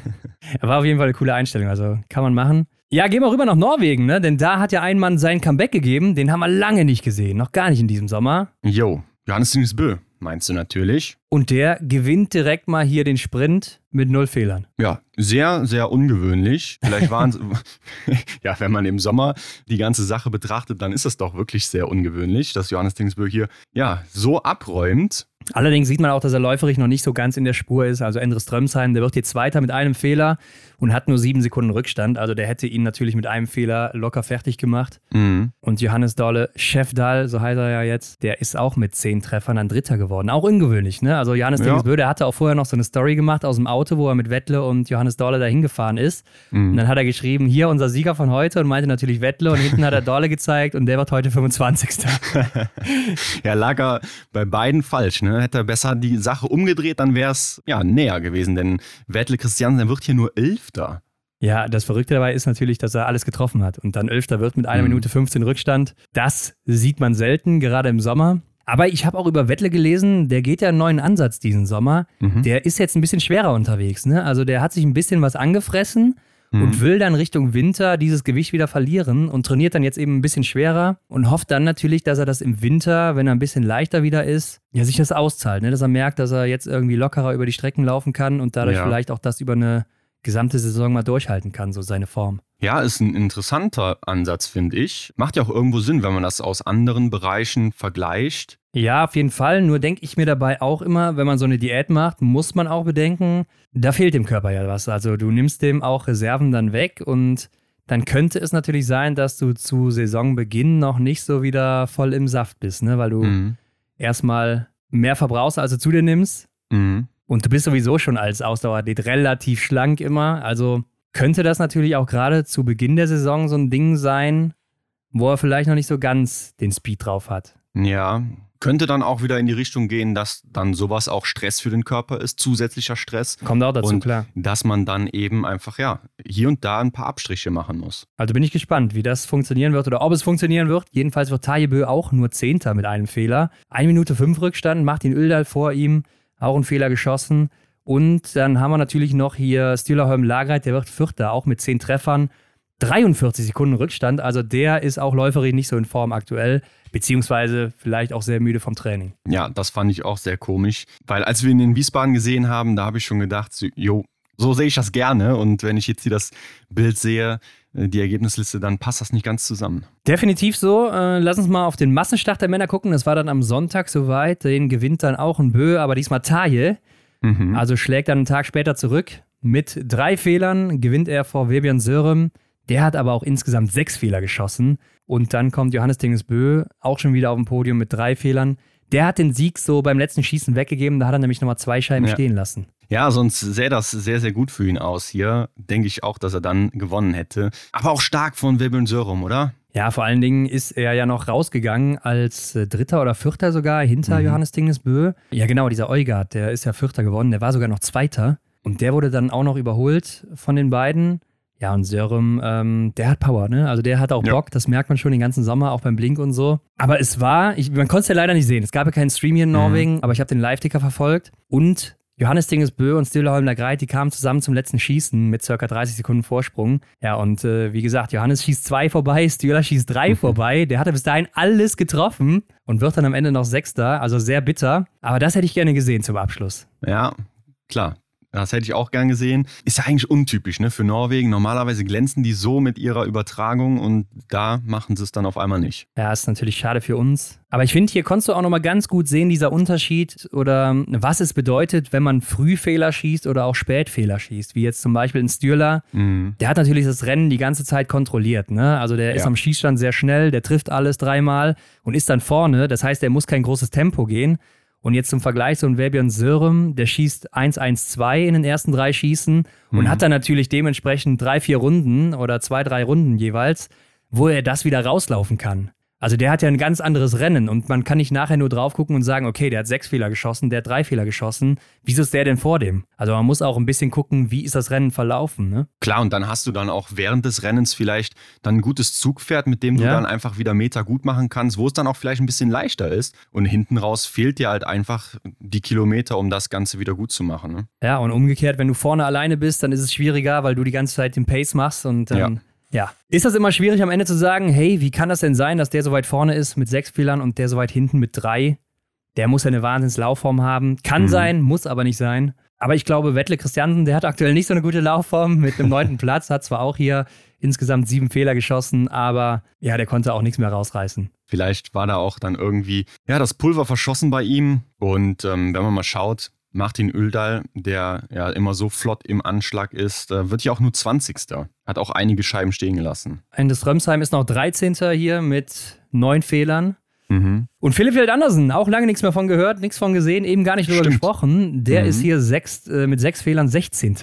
War auf jeden Fall eine coole Einstellung, also kann man machen. Ja, gehen wir rüber nach Norwegen, ne? Denn da hat ja ein Mann sein Comeback gegeben. Den haben wir lange nicht gesehen, noch gar nicht in diesem Sommer. Jo, Johannes Bö, meinst du natürlich? Und der gewinnt direkt mal hier den Sprint mit null Fehlern. Ja, sehr, sehr ungewöhnlich. Vielleicht waren es, ja, wenn man im Sommer die ganze Sache betrachtet, dann ist es doch wirklich sehr ungewöhnlich, dass Johannes Dingsbö hier, ja, so abräumt. Allerdings sieht man auch, dass er läuferig noch nicht so ganz in der Spur ist. Also Endres Strömsheim, der wird jetzt Zweiter mit einem Fehler und hat nur sieben Sekunden Rückstand. Also der hätte ihn natürlich mit einem Fehler locker fertig gemacht. Mhm. Und Johannes Dolle, Chefdal, so heißt er ja jetzt, der ist auch mit zehn Treffern dann Dritter geworden. Auch ungewöhnlich, ne? Also Johannes ja. der hatte auch vorher noch so eine Story gemacht aus dem Auto, wo er mit Wettle und Johannes Dolle dahin gefahren ist. Mhm. Und dann hat er geschrieben, hier unser Sieger von heute und meinte natürlich Wettle und hinten hat er Dolle gezeigt und der wird heute 25. ja, lag er bei beiden falsch, ne? Hätte er besser die Sache umgedreht, dann wäre es ja näher gewesen, denn Wettle Christiansen wird hier nur Elfter. Ja, das Verrückte dabei ist natürlich, dass er alles getroffen hat und dann Elfter wird mit einer mhm. Minute 15 Rückstand. Das sieht man selten, gerade im Sommer. Aber ich habe auch über Wettle gelesen, der geht ja einen neuen Ansatz diesen Sommer. Mhm. Der ist jetzt ein bisschen schwerer unterwegs. Ne? Also der hat sich ein bisschen was angefressen mhm. und will dann Richtung Winter dieses Gewicht wieder verlieren und trainiert dann jetzt eben ein bisschen schwerer und hofft dann natürlich, dass er das im Winter, wenn er ein bisschen leichter wieder ist, ja, sich das auszahlt. Ne? Dass er merkt, dass er jetzt irgendwie lockerer über die Strecken laufen kann und dadurch ja. vielleicht auch das über eine gesamte Saison mal durchhalten kann, so seine Form. Ja, ist ein interessanter Ansatz, finde ich. Macht ja auch irgendwo Sinn, wenn man das aus anderen Bereichen vergleicht. Ja, auf jeden Fall. Nur denke ich mir dabei auch immer, wenn man so eine Diät macht, muss man auch bedenken, da fehlt dem Körper ja was. Also du nimmst dem auch Reserven dann weg und dann könnte es natürlich sein, dass du zu Saisonbeginn noch nicht so wieder voll im Saft bist, ne? weil du mhm. erstmal mehr verbrauchst, als du zu dir nimmst. Mhm. Und du bist sowieso schon als Ausdauerathlet relativ schlank immer. Also könnte das natürlich auch gerade zu Beginn der Saison so ein Ding sein, wo er vielleicht noch nicht so ganz den Speed drauf hat. Ja, könnte dann auch wieder in die Richtung gehen, dass dann sowas auch Stress für den Körper ist, zusätzlicher Stress. Kommt auch dazu, und klar. Dass man dann eben einfach, ja, hier und da ein paar Abstriche machen muss. Also bin ich gespannt, wie das funktionieren wird oder ob es funktionieren wird. Jedenfalls wird Tajebö auch nur Zehnter mit einem Fehler. Eine Minute fünf Rückstand, macht ihn Öldal vor ihm auch ein Fehler geschossen. Und dann haben wir natürlich noch hier Stühlerholm Lagreit, der wird Vierter, auch mit zehn Treffern. 43 Sekunden Rückstand, also der ist auch läuferisch nicht so in Form aktuell, beziehungsweise vielleicht auch sehr müde vom Training. Ja, das fand ich auch sehr komisch, weil als wir ihn in Wiesbaden gesehen haben, da habe ich schon gedacht, jo, so sehe ich das gerne und wenn ich jetzt hier das Bild sehe, die Ergebnisliste, dann passt das nicht ganz zusammen. Definitiv so. Äh, lass uns mal auf den Massenstart der Männer gucken. Das war dann am Sonntag soweit. Den gewinnt dann auch ein Bö, aber diesmal Taje. Mhm. Also schlägt dann einen Tag später zurück. Mit drei Fehlern gewinnt er vor Webian Sörem. Der hat aber auch insgesamt sechs Fehler geschossen. Und dann kommt Johannes Dingesbö auch schon wieder auf dem Podium mit drei Fehlern. Der hat den Sieg so beim letzten Schießen weggegeben. Da hat er nämlich nochmal zwei Scheiben ja. stehen lassen. Ja, sonst sähe das sehr, sehr gut für ihn aus hier. Denke ich auch, dass er dann gewonnen hätte. Aber auch stark von Webeln Sörum, oder? Ja, vor allen Dingen ist er ja noch rausgegangen als äh, Dritter oder Vierter sogar hinter mhm. Johannes Dingesbö. Ja, genau, dieser Eugard, der ist ja Vierter geworden, der war sogar noch Zweiter. Und der wurde dann auch noch überholt von den beiden. Ja, und Sörum, ähm, der hat Power, ne? Also der hat auch ja. Bock, das merkt man schon den ganzen Sommer, auch beim Blink und so. Aber es war, ich, man konnte es ja leider nicht sehen. Es gab ja keinen Stream hier in mhm. Norwegen, mhm. aber ich habe den Live-Ticker verfolgt. Und Johannes Dingesbö und Stühleholm Greit, die kamen zusammen zum letzten Schießen mit circa 30 Sekunden Vorsprung. Ja, und äh, wie gesagt, Johannes schießt zwei vorbei, Stühler schießt drei mhm. vorbei. Der hatte bis dahin alles getroffen und wird dann am Ende noch Sechster, also sehr bitter. Aber das hätte ich gerne gesehen zum Abschluss. Ja, klar. Das hätte ich auch gern gesehen. Ist ja eigentlich untypisch ne, für Norwegen. Normalerweise glänzen die so mit ihrer Übertragung und da machen sie es dann auf einmal nicht. Ja, ist natürlich schade für uns. Aber ich finde, hier konntest du auch nochmal ganz gut sehen, dieser Unterschied oder was es bedeutet, wenn man Frühfehler schießt oder auch Spätfehler schießt. Wie jetzt zum Beispiel ein Stürler. Mhm. Der hat natürlich das Rennen die ganze Zeit kontrolliert. Ne? Also der ja. ist am Schießstand sehr schnell, der trifft alles dreimal und ist dann vorne. Das heißt, er muss kein großes Tempo gehen. Und jetzt zum Vergleich, so ein Verbion Sörem, der schießt 1-1-2 in den ersten drei Schießen und mhm. hat dann natürlich dementsprechend drei, vier Runden oder zwei, drei Runden jeweils, wo er das wieder rauslaufen kann. Also der hat ja ein ganz anderes Rennen und man kann nicht nachher nur drauf gucken und sagen, okay, der hat sechs Fehler geschossen, der hat drei Fehler geschossen. Wieso ist der denn vor dem? Also man muss auch ein bisschen gucken, wie ist das Rennen verlaufen. Ne? Klar, und dann hast du dann auch während des Rennens vielleicht dann ein gutes Zugpferd, mit dem du ja. dann einfach wieder Meter gut machen kannst, wo es dann auch vielleicht ein bisschen leichter ist. Und hinten raus fehlt dir halt einfach die Kilometer, um das Ganze wieder gut zu machen. Ne? Ja, und umgekehrt, wenn du vorne alleine bist, dann ist es schwieriger, weil du die ganze Zeit den Pace machst und dann ja. Ja. Ist das immer schwierig am Ende zu sagen, hey, wie kann das denn sein, dass der so weit vorne ist mit sechs Fehlern und der so weit hinten mit drei? Der muss ja eine Wahnsinnslaufform haben. Kann mhm. sein, muss aber nicht sein. Aber ich glaube, Wettle Christiansen, der hat aktuell nicht so eine gute Laufform mit einem neunten Platz, hat zwar auch hier insgesamt sieben Fehler geschossen, aber ja, der konnte auch nichts mehr rausreißen. Vielleicht war da auch dann irgendwie, ja, das Pulver verschossen bei ihm. Und ähm, wenn man mal schaut, Martin Öldal, der ja immer so flott im Anschlag ist, äh, wird ja auch nur 20. Hat auch einige Scheiben stehen gelassen. Endes Römsheim ist noch 13. hier mit neun Fehlern. Mhm. Und Philipp Wild Andersen, auch lange nichts mehr von gehört, nichts von gesehen, eben gar nicht drüber Stimmt. gesprochen. Der mhm. ist hier sechs, äh, mit sechs Fehlern 16.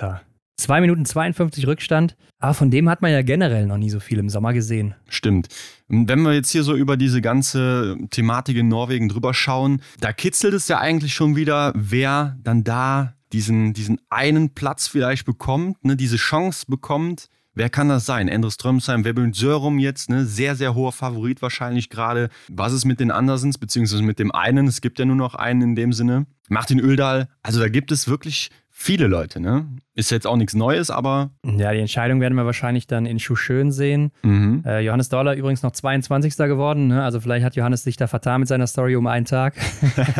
2 Minuten 52 Rückstand. Aber von dem hat man ja generell noch nie so viel im Sommer gesehen. Stimmt. Wenn wir jetzt hier so über diese ganze Thematik in Norwegen drüber schauen, da kitzelt es ja eigentlich schon wieder, wer dann da diesen, diesen einen Platz vielleicht bekommt, ne, diese Chance bekommt. Wer kann das sein? Endres Strömsheim, Webeln Sörum jetzt, ne? Sehr, sehr hoher Favorit wahrscheinlich gerade. Was ist mit den Andersens, beziehungsweise mit dem einen? Es gibt ja nur noch einen in dem Sinne. Martin Öldal. Also da gibt es wirklich viele Leute, ne? Ist jetzt auch nichts Neues, aber. Ja, die Entscheidung werden wir wahrscheinlich dann in Schuschön sehen. Mhm. Äh, Johannes Dollar übrigens noch 22. geworden, ne? Also vielleicht hat Johannes sich da vertan mit seiner Story um einen Tag.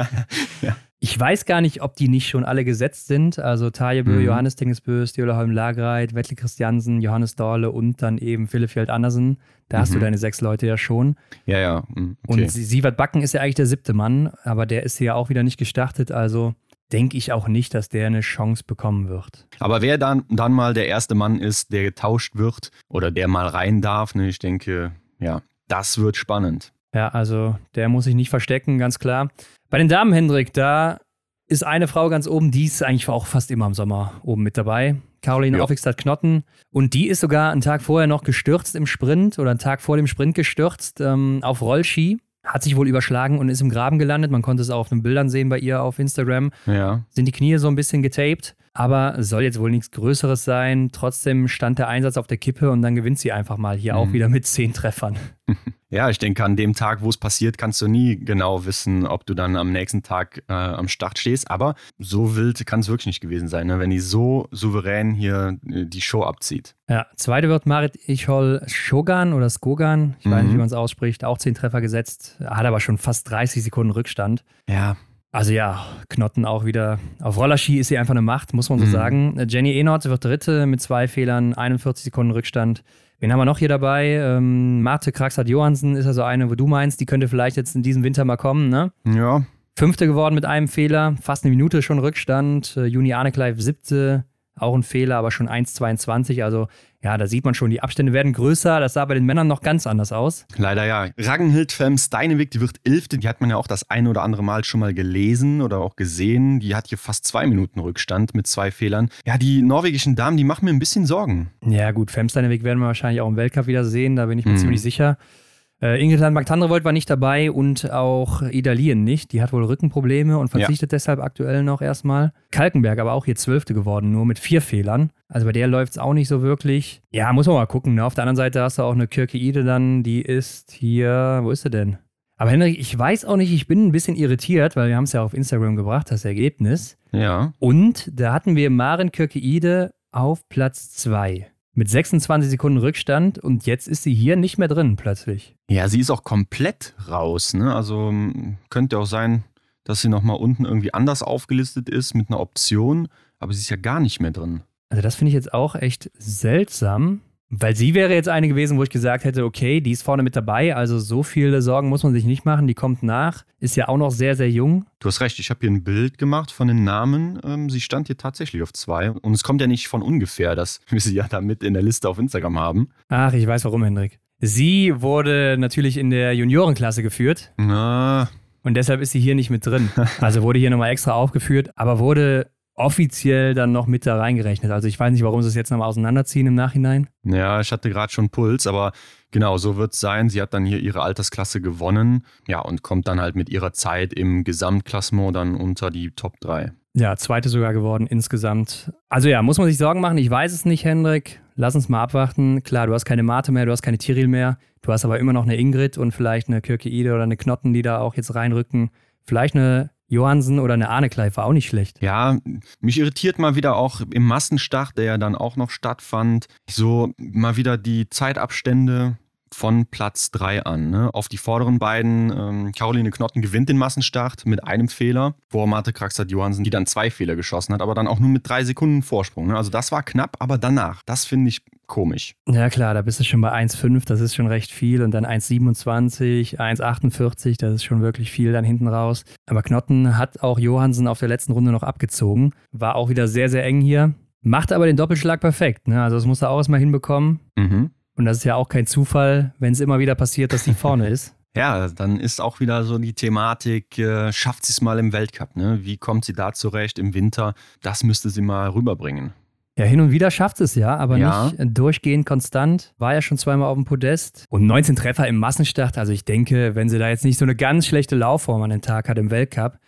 ja. Ich weiß gar nicht, ob die nicht schon alle gesetzt sind. Also Tajebö, mhm. Johannes Tingesbö, Stjola Holm Lagreit, Wettle Christiansen, Johannes Dorle und dann eben Philipp Andersen. Da mhm. hast du mhm. deine sechs Leute ja schon. Ja, ja. Mhm, okay. Und Sievert Backen ist ja eigentlich der siebte Mann, aber der ist ja auch wieder nicht gestartet. Also denke ich auch nicht, dass der eine Chance bekommen wird. Aber wer dann, dann mal der erste Mann ist, der getauscht wird oder der mal rein darf, ne, ich denke, ja, das wird spannend. Ja, also der muss sich nicht verstecken, ganz klar. Bei den Damen, Hendrik, da ist eine Frau ganz oben, die ist eigentlich auch fast immer im Sommer oben mit dabei. Caroline Offigstadt Knotten. Und die ist sogar einen Tag vorher noch gestürzt im Sprint oder einen Tag vor dem Sprint gestürzt ähm, auf Rollski hat sich wohl überschlagen und ist im Graben gelandet. Man konnte es auch auf den Bildern sehen bei ihr auf Instagram. Ja. Sind die Knie so ein bisschen getaped, aber soll jetzt wohl nichts Größeres sein. Trotzdem stand der Einsatz auf der Kippe und dann gewinnt sie einfach mal hier mhm. auch wieder mit zehn Treffern. Ja, ich denke, an dem Tag, wo es passiert, kannst du nie genau wissen, ob du dann am nächsten Tag äh, am Start stehst. Aber so wild kann es wirklich nicht gewesen sein, ne? wenn die so souverän hier äh, die Show abzieht. Ja, zweite wird Marit Ichol Shogan oder Skogan, ich mhm. weiß nicht, wie mhm. man es ausspricht, auch zehn Treffer gesetzt, hat aber schon fast 30 Sekunden Rückstand. Ja. Also ja, Knotten auch wieder. Auf Rollerski ist sie einfach eine Macht, muss man so mhm. sagen. Jenny Enort wird dritte mit zwei Fehlern, 41 Sekunden Rückstand. Wen haben wir noch hier dabei? Ähm, Marte Kraxat Johansen ist also eine, wo du meinst, die könnte vielleicht jetzt in diesem Winter mal kommen, ne? Ja. Fünfte geworden mit einem Fehler, fast eine Minute schon Rückstand. Äh, Juni Arnekleif siebte, auch ein Fehler, aber schon 1,22. Also ja, da sieht man schon, die Abstände werden größer. Das sah bei den Männern noch ganz anders aus. Leider ja. Ragnhild Fem Steinewig, die wird Elfte. Die hat man ja auch das ein oder andere Mal schon mal gelesen oder auch gesehen. Die hat hier fast zwei Minuten Rückstand mit zwei Fehlern. Ja, die norwegischen Damen, die machen mir ein bisschen Sorgen. Ja, gut. Fem Steinewig werden wir wahrscheinlich auch im Weltcup wieder sehen. Da bin ich mir mhm. ziemlich sicher. Äh, Ingrid Landmark-Tandrevold war nicht dabei und auch Idalien nicht. Die hat wohl Rückenprobleme und verzichtet ja. deshalb aktuell noch erstmal. Kalkenberg aber auch hier Zwölfte geworden, nur mit vier Fehlern. Also bei der läuft es auch nicht so wirklich. Ja, muss man mal gucken. Ne? Auf der anderen Seite hast du auch eine Kirke Ide dann, die ist hier, wo ist sie denn? Aber Henrik, ich weiß auch nicht, ich bin ein bisschen irritiert, weil wir haben es ja auf Instagram gebracht, das Ergebnis. Ja. Und da hatten wir Maren Kirke-Ide auf Platz 2 mit 26 Sekunden Rückstand und jetzt ist sie hier nicht mehr drin plötzlich. Ja, sie ist auch komplett raus. Ne? Also könnte auch sein, dass sie nochmal unten irgendwie anders aufgelistet ist mit einer Option, aber sie ist ja gar nicht mehr drin. Also das finde ich jetzt auch echt seltsam. Weil sie wäre jetzt eine gewesen, wo ich gesagt hätte, okay, die ist vorne mit dabei, also so viele Sorgen muss man sich nicht machen, die kommt nach, ist ja auch noch sehr, sehr jung. Du hast recht, ich habe hier ein Bild gemacht von den Namen. Ähm, sie stand hier tatsächlich auf zwei und es kommt ja nicht von ungefähr, dass wir sie ja da mit in der Liste auf Instagram haben. Ach, ich weiß warum, Hendrik. Sie wurde natürlich in der Juniorenklasse geführt. Na. Und deshalb ist sie hier nicht mit drin. Also wurde hier nochmal extra aufgeführt, aber wurde offiziell dann noch mit da reingerechnet. Also ich weiß nicht, warum sie es jetzt nochmal auseinanderziehen im Nachhinein. Ja, ich hatte gerade schon Puls, aber genau, so wird es sein. Sie hat dann hier ihre Altersklasse gewonnen, ja, und kommt dann halt mit ihrer Zeit im Gesamtklassement dann unter die Top 3. Ja, zweite sogar geworden insgesamt. Also ja, muss man sich Sorgen machen? Ich weiß es nicht, Hendrik. Lass uns mal abwarten. Klar, du hast keine Mate mehr, du hast keine Tiril mehr. Du hast aber immer noch eine Ingrid und vielleicht eine Kirke Ide oder eine Knotten, die da auch jetzt reinrücken. Vielleicht eine Johansen oder eine Arnekleif war auch nicht schlecht. Ja, mich irritiert mal wieder auch im Massenstart, der ja dann auch noch stattfand, so mal wieder die Zeitabstände von Platz 3 an. Ne? Auf die vorderen beiden, ähm, Caroline Knotten gewinnt den Massenstart mit einem Fehler, vor Marte Kraxat Johansen, die dann zwei Fehler geschossen hat, aber dann auch nur mit drei Sekunden Vorsprung. Ne? Also das war knapp, aber danach, das finde ich komisch. Ja klar, da bist du schon bei 1,5, das ist schon recht viel und dann 1,27, 1,48, das ist schon wirklich viel dann hinten raus. Aber Knotten hat auch Johansen auf der letzten Runde noch abgezogen, war auch wieder sehr, sehr eng hier, macht aber den Doppelschlag perfekt. Ne? Also das muss er auch erstmal hinbekommen. Mhm. Und das ist ja auch kein Zufall, wenn es immer wieder passiert, dass die vorne ist. Ja, dann ist auch wieder so die Thematik, äh, schafft sie es mal im Weltcup? Ne? Wie kommt sie da zurecht im Winter? Das müsste sie mal rüberbringen. Ja, hin und wieder schafft es ja, aber ja. nicht durchgehend konstant. War ja schon zweimal auf dem Podest. Und 19 Treffer im Massenstart. Also ich denke, wenn sie da jetzt nicht so eine ganz schlechte Laufform an den Tag hat im Weltcup,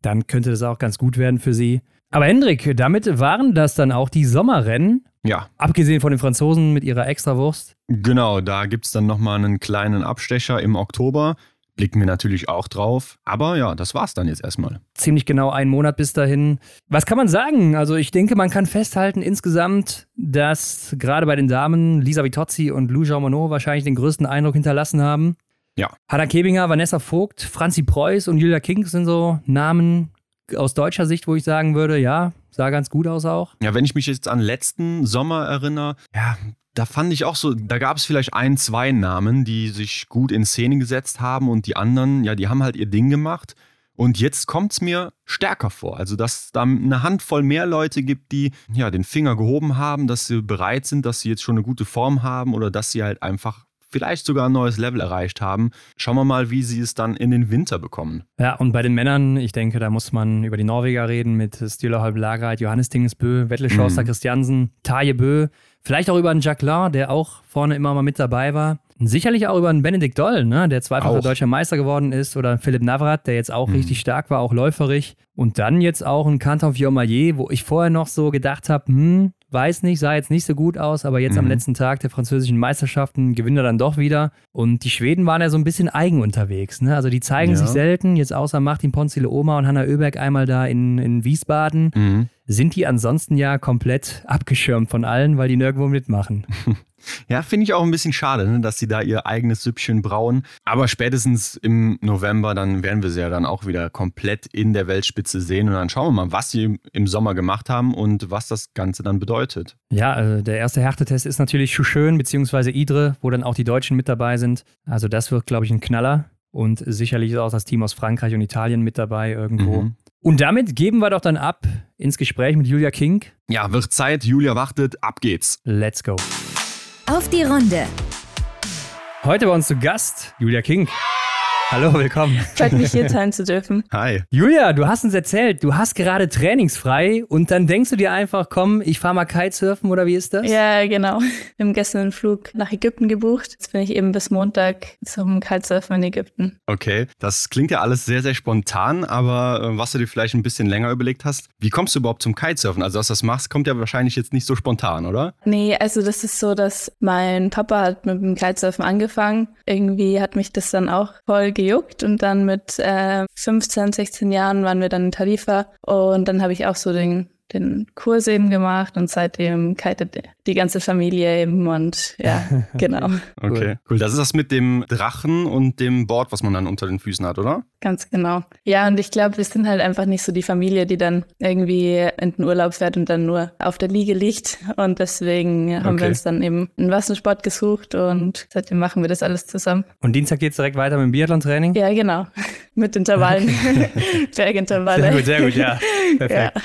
dann könnte das auch ganz gut werden für sie. Aber Hendrik, damit waren das dann auch die Sommerrennen. Ja. Abgesehen von den Franzosen mit ihrer Extrawurst. Genau, da gibt es dann nochmal einen kleinen Abstecher im Oktober. Blicken wir natürlich auch drauf. Aber ja, das war's dann jetzt erstmal. Ziemlich genau einen Monat bis dahin. Was kann man sagen? Also, ich denke, man kann festhalten insgesamt, dass gerade bei den Damen Lisa Vitozzi und Lou Jean Monod wahrscheinlich den größten Eindruck hinterlassen haben. Ja. Hanna Kebinger, Vanessa Vogt, Franzi Preuß und Julia King sind so Namen, aus deutscher Sicht, wo ich sagen würde, ja, sah ganz gut aus auch. Ja, wenn ich mich jetzt an letzten Sommer erinnere, ja, da fand ich auch so, da gab es vielleicht ein, zwei Namen, die sich gut in Szene gesetzt haben und die anderen, ja, die haben halt ihr Ding gemacht. Und jetzt kommt es mir stärker vor. Also, dass da eine Handvoll mehr Leute gibt, die ja den Finger gehoben haben, dass sie bereit sind, dass sie jetzt schon eine gute Form haben oder dass sie halt einfach vielleicht sogar ein neues Level erreicht haben. Schauen wir mal, wie sie es dann in den Winter bekommen. Ja, und bei den Männern, ich denke, da muss man über die Norweger reden mit Stila Holm Johannes Dingesbö, Wettle Schauster mhm. Christiansen, Taje Bö, vielleicht auch über einen Jacqueline, der auch vorne immer mal mit dabei war. Sicherlich auch über einen Benedikt Doll, ne, der zweifacher deutscher Meister geworden ist, oder Philipp Navrat, der jetzt auch mhm. richtig stark war, auch läuferig. Und dann jetzt auch ein Kanton Fiormaillet, wo ich vorher noch so gedacht habe, hm, weiß nicht, sah jetzt nicht so gut aus, aber jetzt mhm. am letzten Tag der französischen Meisterschaften gewinnt er dann doch wieder. Und die Schweden waren ja so ein bisschen eigen unterwegs. Ne? Also die zeigen ja. sich selten, jetzt außer Martin Ponzile Oma und Hanna Oeberg einmal da in, in Wiesbaden. Mhm. Sind die ansonsten ja komplett abgeschirmt von allen, weil die nirgendwo mitmachen. Ja, finde ich auch ein bisschen schade, ne, dass sie da ihr eigenes Süppchen brauen. Aber spätestens im November, dann werden wir sie ja dann auch wieder komplett in der Weltspitze sehen. Und dann schauen wir mal, was sie im Sommer gemacht haben und was das Ganze dann bedeutet. Ja, also der erste Härtetest ist natürlich Schuschön bzw. Idre, wo dann auch die Deutschen mit dabei sind. Also das wird, glaube ich, ein Knaller. Und sicherlich ist auch das Team aus Frankreich und Italien mit dabei irgendwo. Mhm. Und damit geben wir doch dann ab ins Gespräch mit Julia King. Ja, wird Zeit. Julia wartet. Ab geht's. Let's go. Auf die Runde. Heute bei uns zu Gast Julia King. Hallo, willkommen. Freut mich hier sein zu dürfen. Hi. Julia, du hast uns erzählt, du hast gerade trainingsfrei und dann denkst du dir einfach, komm, ich fahre mal Kitesurfen oder wie ist das? Ja, genau. Wir haben gestern einen Flug nach Ägypten gebucht. Jetzt bin ich eben bis Montag zum Kitesurfen in Ägypten. Okay, das klingt ja alles sehr, sehr spontan, aber äh, was du dir vielleicht ein bisschen länger überlegt hast, wie kommst du überhaupt zum Kitesurfen? Also, dass du das machst, kommt ja wahrscheinlich jetzt nicht so spontan, oder? Nee, also das ist so, dass mein Papa hat mit dem Kitesurfen angefangen. Irgendwie hat mich das dann auch voll gejuckt und dann mit äh, 15, 16 Jahren waren wir dann in Tarifa und dann habe ich auch so den den Kurs eben gemacht und seitdem kitet die ganze Familie eben und ja, genau. okay, cool. Das ist das mit dem Drachen und dem Board, was man dann unter den Füßen hat, oder? Ganz genau. Ja, und ich glaube, wir sind halt einfach nicht so die Familie, die dann irgendwie in den Urlaub fährt und dann nur auf der Liege liegt. Und deswegen haben okay. wir uns dann eben einen Wassersport gesucht und seitdem machen wir das alles zusammen. Und Dienstag geht es direkt weiter mit dem Biathlon-Training? Ja, genau. mit Intervallen. Bergintervalle. Sehr gut, sehr gut, ja. Perfekt. Ja.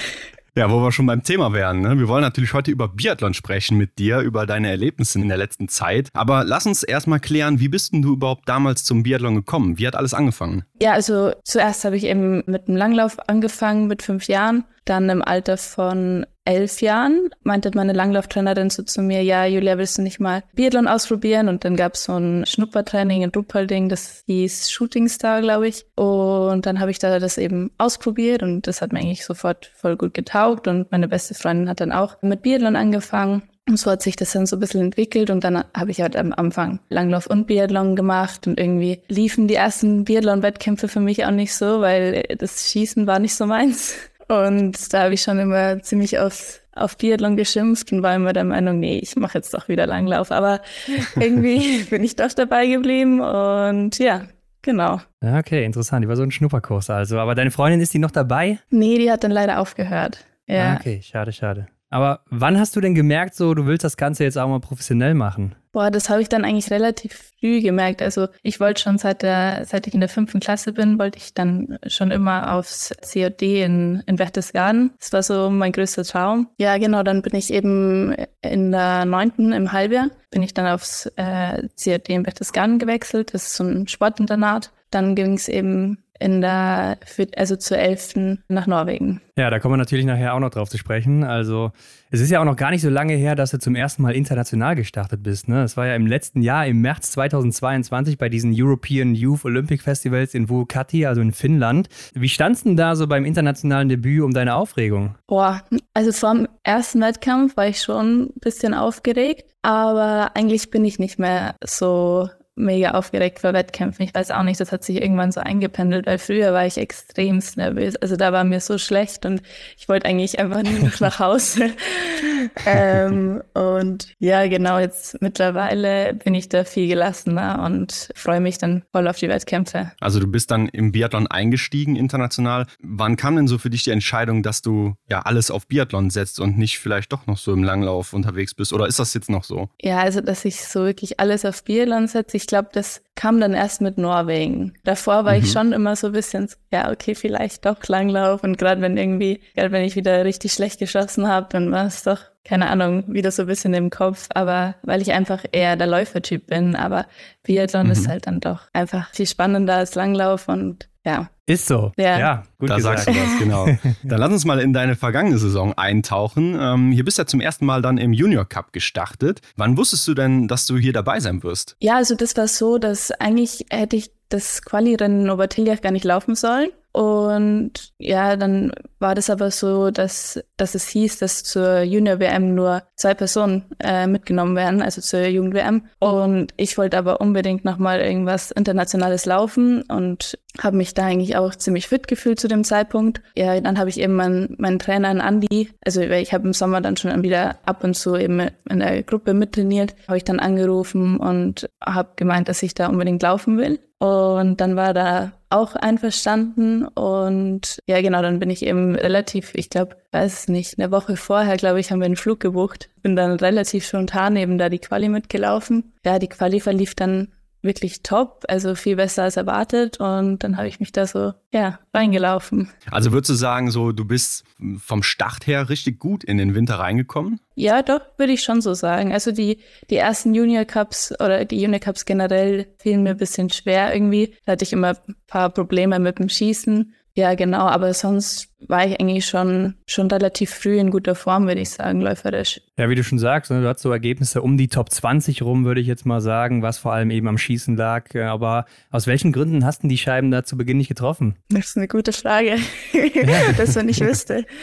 Ja, wo wir schon beim Thema wären. Ne? Wir wollen natürlich heute über Biathlon sprechen mit dir, über deine Erlebnisse in der letzten Zeit. Aber lass uns erstmal klären, wie bist denn du überhaupt damals zum Biathlon gekommen? Wie hat alles angefangen? Ja, also zuerst habe ich eben mit dem Langlauf angefangen mit fünf Jahren. Dann im Alter von elf Jahren meinte meine Langlauftrainerin so zu mir, ja, Julia, willst du nicht mal Biathlon ausprobieren? Und dann gab es so ein Schnuppertraining in Ruppolding, das hieß Shooting Star, glaube ich. Und dann habe ich da das eben ausprobiert und das hat mir eigentlich sofort voll gut getaugt. Und meine beste Freundin hat dann auch mit Biathlon angefangen. Und so hat sich das dann so ein bisschen entwickelt und dann habe ich halt am Anfang Langlauf und Biathlon gemacht und irgendwie liefen die ersten Biathlon-Wettkämpfe für mich auch nicht so, weil das Schießen war nicht so meins. Und da habe ich schon immer ziemlich aufs, auf Biathlon geschimpft und war immer der Meinung, nee, ich mache jetzt doch wieder Langlauf. Aber irgendwie bin ich doch dabei geblieben und ja, genau. Okay, interessant. Die war so ein Schnupperkurs also. Aber deine Freundin ist die noch dabei? Nee, die hat dann leider aufgehört. Ja. Ah, okay, schade, schade. Aber wann hast du denn gemerkt, so du willst das Ganze jetzt auch mal professionell machen? Boah, das habe ich dann eigentlich relativ früh gemerkt. Also ich wollte schon seit der, seit ich in der fünften Klasse bin, wollte ich dann schon immer aufs COD in, in Berchtesgaden. Das war so mein größter Traum. Ja, genau, dann bin ich eben in der neunten im Halbjahr, bin ich dann aufs äh, COD in Berchtesgaden gewechselt. Das ist so ein Sportinternat. Dann ging es eben in der, also zur 11. nach Norwegen. Ja, da kommen wir natürlich nachher auch noch drauf zu sprechen. Also, es ist ja auch noch gar nicht so lange her, dass du zum ersten Mal international gestartet bist. Ne? Das war ja im letzten Jahr, im März 2022, bei diesen European Youth Olympic Festivals in Vuokatti, also in Finnland. Wie standst du denn da so beim internationalen Debüt um deine Aufregung? Boah, also vor dem ersten Wettkampf war ich schon ein bisschen aufgeregt, aber eigentlich bin ich nicht mehr so mega aufgeregt vor Wettkämpfen. Ich weiß auch nicht, das hat sich irgendwann so eingependelt, weil früher war ich extremst nervös. Also da war mir so schlecht und ich wollte eigentlich einfach nur noch nach Hause. ähm, und ja, genau, jetzt mittlerweile bin ich da viel gelassener und freue mich dann voll auf die Wettkämpfe. Also du bist dann im Biathlon eingestiegen international. Wann kam denn so für dich die Entscheidung, dass du ja alles auf Biathlon setzt und nicht vielleicht doch noch so im Langlauf unterwegs bist? Oder ist das jetzt noch so? Ja, also dass ich so wirklich alles auf Biathlon setze. Ich glaube, das kam dann erst mit Norwegen. Davor war mhm. ich schon immer so ein bisschen, ja, okay, vielleicht doch Langlauf. Und gerade wenn irgendwie, gerade wenn ich wieder richtig schlecht geschossen habe, dann war es doch, keine Ahnung, wieder so ein bisschen im Kopf. Aber weil ich einfach eher der Läufertyp bin. Aber Biathlon mhm. ist halt dann doch einfach viel spannender als Langlauf und ja. Ist so. Ja, ja gut da gesagt. sagst du das, genau. Dann lass uns mal in deine vergangene Saison eintauchen. Ähm, hier bist du ja zum ersten Mal dann im Junior Cup gestartet. Wann wusstest du denn, dass du hier dabei sein wirst? Ja, also das war so, dass eigentlich hätte ich das Quali-Rennen in Obertiljach gar nicht laufen sollen. Und ja, dann war das aber so, dass, dass es hieß, dass zur Junior-WM nur zwei Personen äh, mitgenommen werden, also zur Jugend-WM. Und ich wollte aber unbedingt nochmal irgendwas Internationales laufen und habe mich da eigentlich auch ziemlich fit gefühlt zu dem Zeitpunkt. Ja, dann habe ich eben meinen, meinen Trainer, Andi, also ich habe im Sommer dann schon wieder ab und zu eben in der Gruppe mittrainiert, habe ich dann angerufen und habe gemeint, dass ich da unbedingt laufen will. Und dann war da auch einverstanden und ja genau, dann bin ich eben relativ, ich glaube, weiß nicht, eine Woche vorher, glaube ich, haben wir einen Flug gebucht. Bin dann relativ spontan eben da die Quali mitgelaufen. Ja, die Quali verlief dann wirklich top, also viel besser als erwartet und dann habe ich mich da so, ja, reingelaufen. Also würdest du sagen, so du bist vom Start her richtig gut in den Winter reingekommen? Ja, doch, würde ich schon so sagen. Also die, die ersten Junior Cups oder die Junior Cups generell fielen mir ein bisschen schwer irgendwie. Da hatte ich immer ein paar Probleme mit dem Schießen ja, genau, aber sonst war ich eigentlich schon, schon relativ früh in guter Form, würde ich sagen, läuferisch. Ja, wie du schon sagst, ne, du hast so Ergebnisse um die Top 20 rum, würde ich jetzt mal sagen, was vor allem eben am Schießen lag. Aber aus welchen Gründen hast du die Scheiben da zu Beginn nicht getroffen? Das ist eine gute Frage, ja. das man nicht wüsste.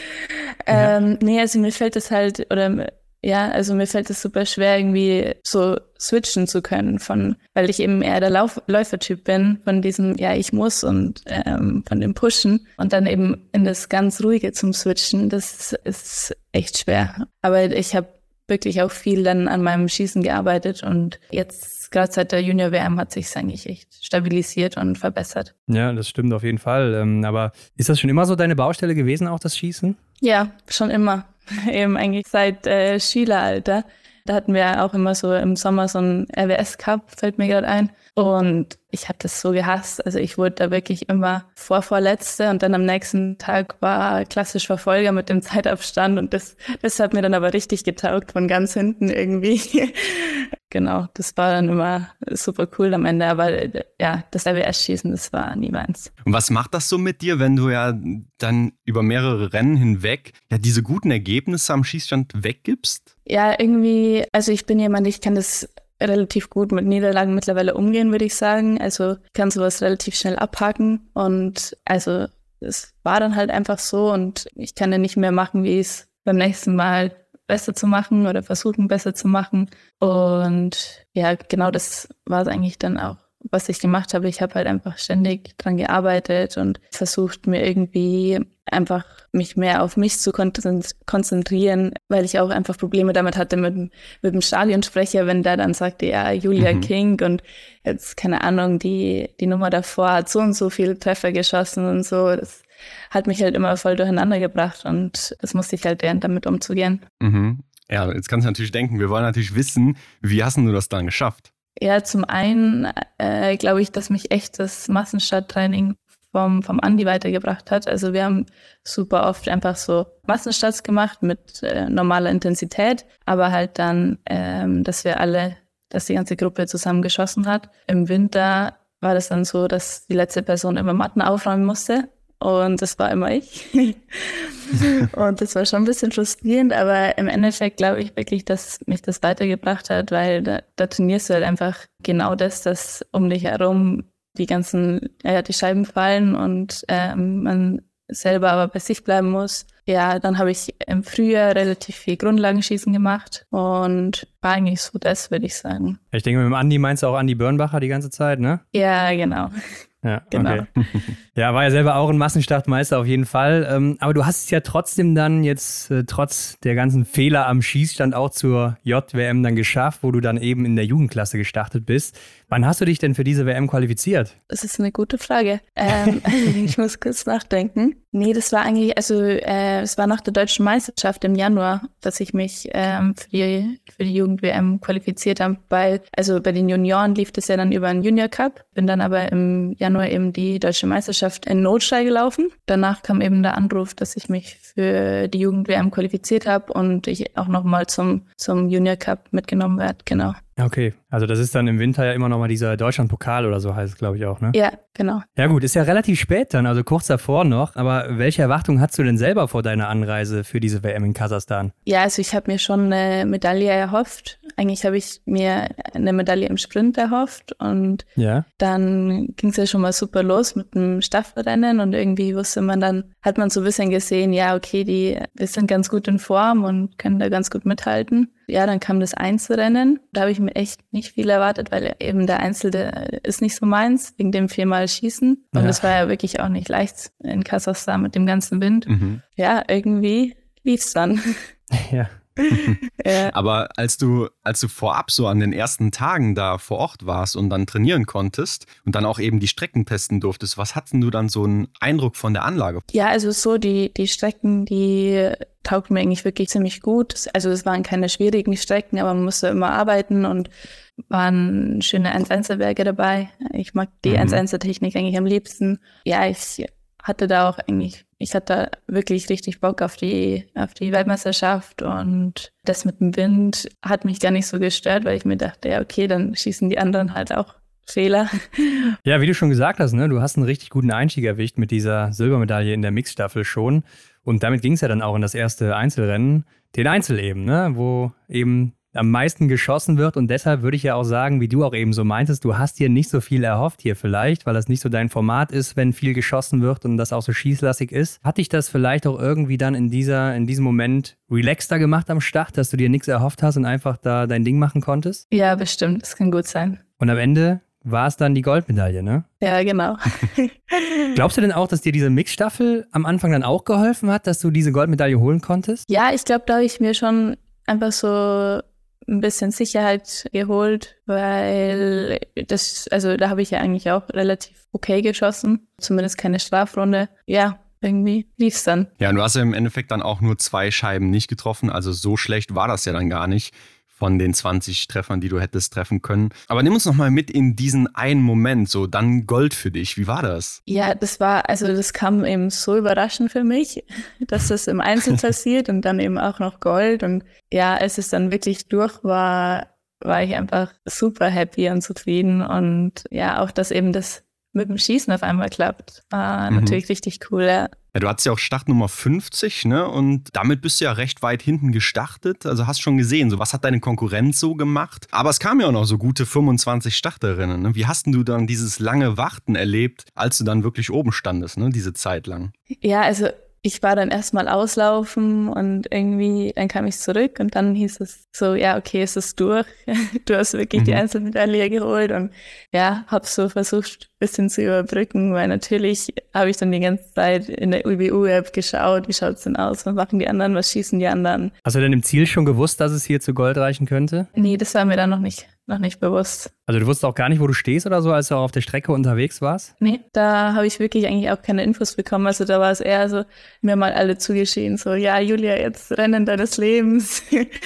Ja. Ähm, nee, also mir fällt das halt, oder ja, also mir fällt es super schwer, irgendwie so switchen zu können, von, weil ich eben eher der Lauf Läufertyp bin, von diesem, ja, ich muss und ähm, von dem Pushen und dann eben in das ganz Ruhige zum Switchen, das ist echt schwer. Aber ich habe wirklich auch viel dann an meinem Schießen gearbeitet und jetzt gerade seit der Junior WM hat sich eigentlich echt stabilisiert und verbessert. Ja, das stimmt auf jeden Fall. Ähm, aber ist das schon immer so deine Baustelle gewesen, auch das Schießen? Ja, schon immer. eben eigentlich seit äh, Schüleralter. Da hatten wir auch immer so im Sommer so einen RWS-Cup, fällt mir gerade ein. Und ich habe das so gehasst. Also ich wurde da wirklich immer Vorvorletzte und dann am nächsten Tag war klassisch Verfolger mit dem Zeitabstand und das, das hat mir dann aber richtig getaugt von ganz hinten irgendwie. genau, das war dann immer super cool am Ende, aber ja, das RWS-Schießen, das war nie meins. Und was macht das so mit dir, wenn du ja dann über mehrere Rennen hinweg ja diese guten Ergebnisse am Schießstand weggibst? Ja, irgendwie, also ich bin jemand, ich kann das relativ gut mit Niederlagen mittlerweile umgehen, würde ich sagen. Also kann sowas relativ schnell abhaken und also es war dann halt einfach so und ich kann ja nicht mehr machen, wie es beim nächsten Mal besser zu machen oder versuchen besser zu machen. Und ja, genau das war es eigentlich dann auch, was ich gemacht habe. Ich habe halt einfach ständig dran gearbeitet und versucht mir irgendwie einfach mich mehr auf mich zu konzentrieren, weil ich auch einfach Probleme damit hatte mit, mit dem Stadionsprecher, wenn der dann sagte, ja, Julia mhm. King und jetzt, keine Ahnung, die, die Nummer davor hat so und so viele Treffer geschossen und so. Das hat mich halt immer voll durcheinander gebracht und das musste ich halt lernen, damit umzugehen. Mhm. Ja, jetzt kannst du natürlich denken, wir wollen natürlich wissen, wie hast du das dann geschafft? Ja, zum einen äh, glaube ich, dass mich echt das Massenstarttraining vom, vom Andi weitergebracht hat. Also wir haben super oft einfach so Massenstarts gemacht mit äh, normaler Intensität, aber halt dann, ähm, dass wir alle, dass die ganze Gruppe zusammen geschossen hat. Im Winter war das dann so, dass die letzte Person immer Matten aufräumen musste. Und das war immer ich. und das war schon ein bisschen frustrierend, aber im Endeffekt glaube ich wirklich, dass mich das weitergebracht hat, weil da, da trainierst du halt einfach genau das, dass um dich herum die ganzen, ja, die Scheiben fallen und ähm, man selber aber bei sich bleiben muss. Ja, dann habe ich im Frühjahr relativ viel Grundlagenschießen gemacht und war eigentlich so das, würde ich sagen. Ich denke, mit dem Andi meinst du auch Andi Börnbacher die ganze Zeit, ne? Ja, genau. Ja, genau. Okay. Ja, war ja selber auch ein Massenstartmeister auf jeden Fall. Ähm, aber du hast es ja trotzdem dann jetzt äh, trotz der ganzen Fehler am Schießstand auch zur JWM dann geschafft, wo du dann eben in der Jugendklasse gestartet bist. Wann hast du dich denn für diese WM qualifiziert? Das ist eine gute Frage. Ähm, ich muss kurz nachdenken. Nee, das war eigentlich, also äh, es war nach der deutschen Meisterschaft im Januar, dass ich mich ähm, für die, für die Jugend-WM qualifiziert habe, weil, also bei den Junioren lief das ja dann über einen Junior Cup, bin dann aber im Januar eben die deutsche Meisterschaft in Notstall gelaufen. Danach kam eben der Anruf, dass ich mich für die Jugend-WM qualifiziert habe und ich auch nochmal zum, zum Junior Cup mitgenommen werde, genau. Okay, also das ist dann im Winter ja immer noch mal dieser Deutschlandpokal oder so heißt es, glaube ich, auch, ne? Ja, genau. Ja gut, ist ja relativ spät dann, also kurz davor noch. Aber welche Erwartungen hast du denn selber vor deiner Anreise für diese WM in Kasachstan? Ja, also ich habe mir schon eine Medaille erhofft. Eigentlich habe ich mir eine Medaille im Sprint erhofft und ja. dann ging es ja schon mal super los mit dem Staffelrennen und irgendwie wusste man dann, hat man so ein bisschen gesehen, ja, okay, die, wir sind ganz gut in Form und können da ganz gut mithalten. Ja, dann kam das Einzelrennen. Da habe ich mir echt nicht viel erwartet, weil eben der Einzel der ist nicht so meins, wegen dem viermal Schießen. Und es ja. war ja wirklich auch nicht leicht in Kasachstan mit dem ganzen Wind. Mhm. Ja, irgendwie lief's dann. Ja. ja. Aber als du, als du vorab so an den ersten Tagen da vor Ort warst und dann trainieren konntest und dann auch eben die Strecken testen durftest, was hattest du dann so einen Eindruck von der Anlage? Ja, also so die, die Strecken, die taugten mir eigentlich wirklich ziemlich gut. Also es waren keine schwierigen Strecken, aber man musste immer arbeiten und waren schöne 1-1-Werke dabei. Ich mag die mhm. 1-1-Technik eigentlich am liebsten. Ja, ich hatte da auch eigentlich, ich hatte wirklich richtig Bock auf die, auf die Weltmeisterschaft und das mit dem Wind hat mich gar nicht so gestört, weil ich mir dachte, ja, okay, dann schießen die anderen halt auch Fehler. Ja, wie du schon gesagt hast, ne, du hast einen richtig guten Einstieg erwischt mit dieser Silbermedaille in der Mixstaffel schon. Und damit ging es ja dann auch in das erste Einzelrennen, den Einzel eben, ne, wo eben am meisten geschossen wird. Und deshalb würde ich ja auch sagen, wie du auch eben so meintest, du hast dir nicht so viel erhofft hier vielleicht, weil das nicht so dein Format ist, wenn viel geschossen wird und das auch so schießlastig ist. Hat dich das vielleicht auch irgendwie dann in, dieser, in diesem Moment relaxter gemacht am Start, dass du dir nichts erhofft hast und einfach da dein Ding machen konntest? Ja, bestimmt. Das kann gut sein. Und am Ende war es dann die Goldmedaille, ne? Ja, genau. Glaubst du denn auch, dass dir diese Mixstaffel am Anfang dann auch geholfen hat, dass du diese Goldmedaille holen konntest? Ja, ich glaube, da habe ich mir schon einfach so ein bisschen Sicherheit geholt, weil das, also da habe ich ja eigentlich auch relativ okay geschossen, zumindest keine Strafrunde. Ja, irgendwie lief's dann. Ja, und du hast ja im Endeffekt dann auch nur zwei Scheiben nicht getroffen, also so schlecht war das ja dann gar nicht von den 20 Treffern, die du hättest treffen können. Aber nimm uns noch mal mit in diesen einen Moment, so dann Gold für dich. Wie war das? Ja, das war, also das kam eben so überraschend für mich, dass das im Einzel passiert und dann eben auch noch Gold. Und ja, als es dann wirklich durch war, war ich einfach super happy und zufrieden. Und ja, auch, dass eben das mit dem Schießen auf einmal klappt, war mhm. natürlich richtig cool. Ja. Ja, du hattest ja auch Startnummer 50, ne? Und damit bist du ja recht weit hinten gestartet. Also hast schon gesehen, so was hat deine Konkurrenz so gemacht. Aber es kamen ja auch noch so gute 25 Starterinnen. Ne? Wie hast du dann dieses lange Warten erlebt, als du dann wirklich oben standest, ne? Diese Zeit lang? Ja, also ich war dann erstmal auslaufen und irgendwie, dann kam ich zurück und dann hieß es so, ja, okay, es ist durch. Du hast wirklich mhm. die Einzelmedaille geholt und ja, hab so versucht, ein bisschen zu überbrücken, weil natürlich habe ich dann die ganze Zeit in der UBU-App geschaut, wie schaut es denn aus, was machen die anderen, was schießen die anderen. Hast du denn im Ziel schon gewusst, dass es hier zu Gold reichen könnte? Nee, das war mir dann noch nicht noch nicht bewusst. Also du wusstest auch gar nicht, wo du stehst oder so, als du auch auf der Strecke unterwegs warst? Nee, da habe ich wirklich eigentlich auch keine Infos bekommen. Also da war es eher so, mir mal alle zugeschehen, so, ja, Julia, jetzt Rennen deines Lebens.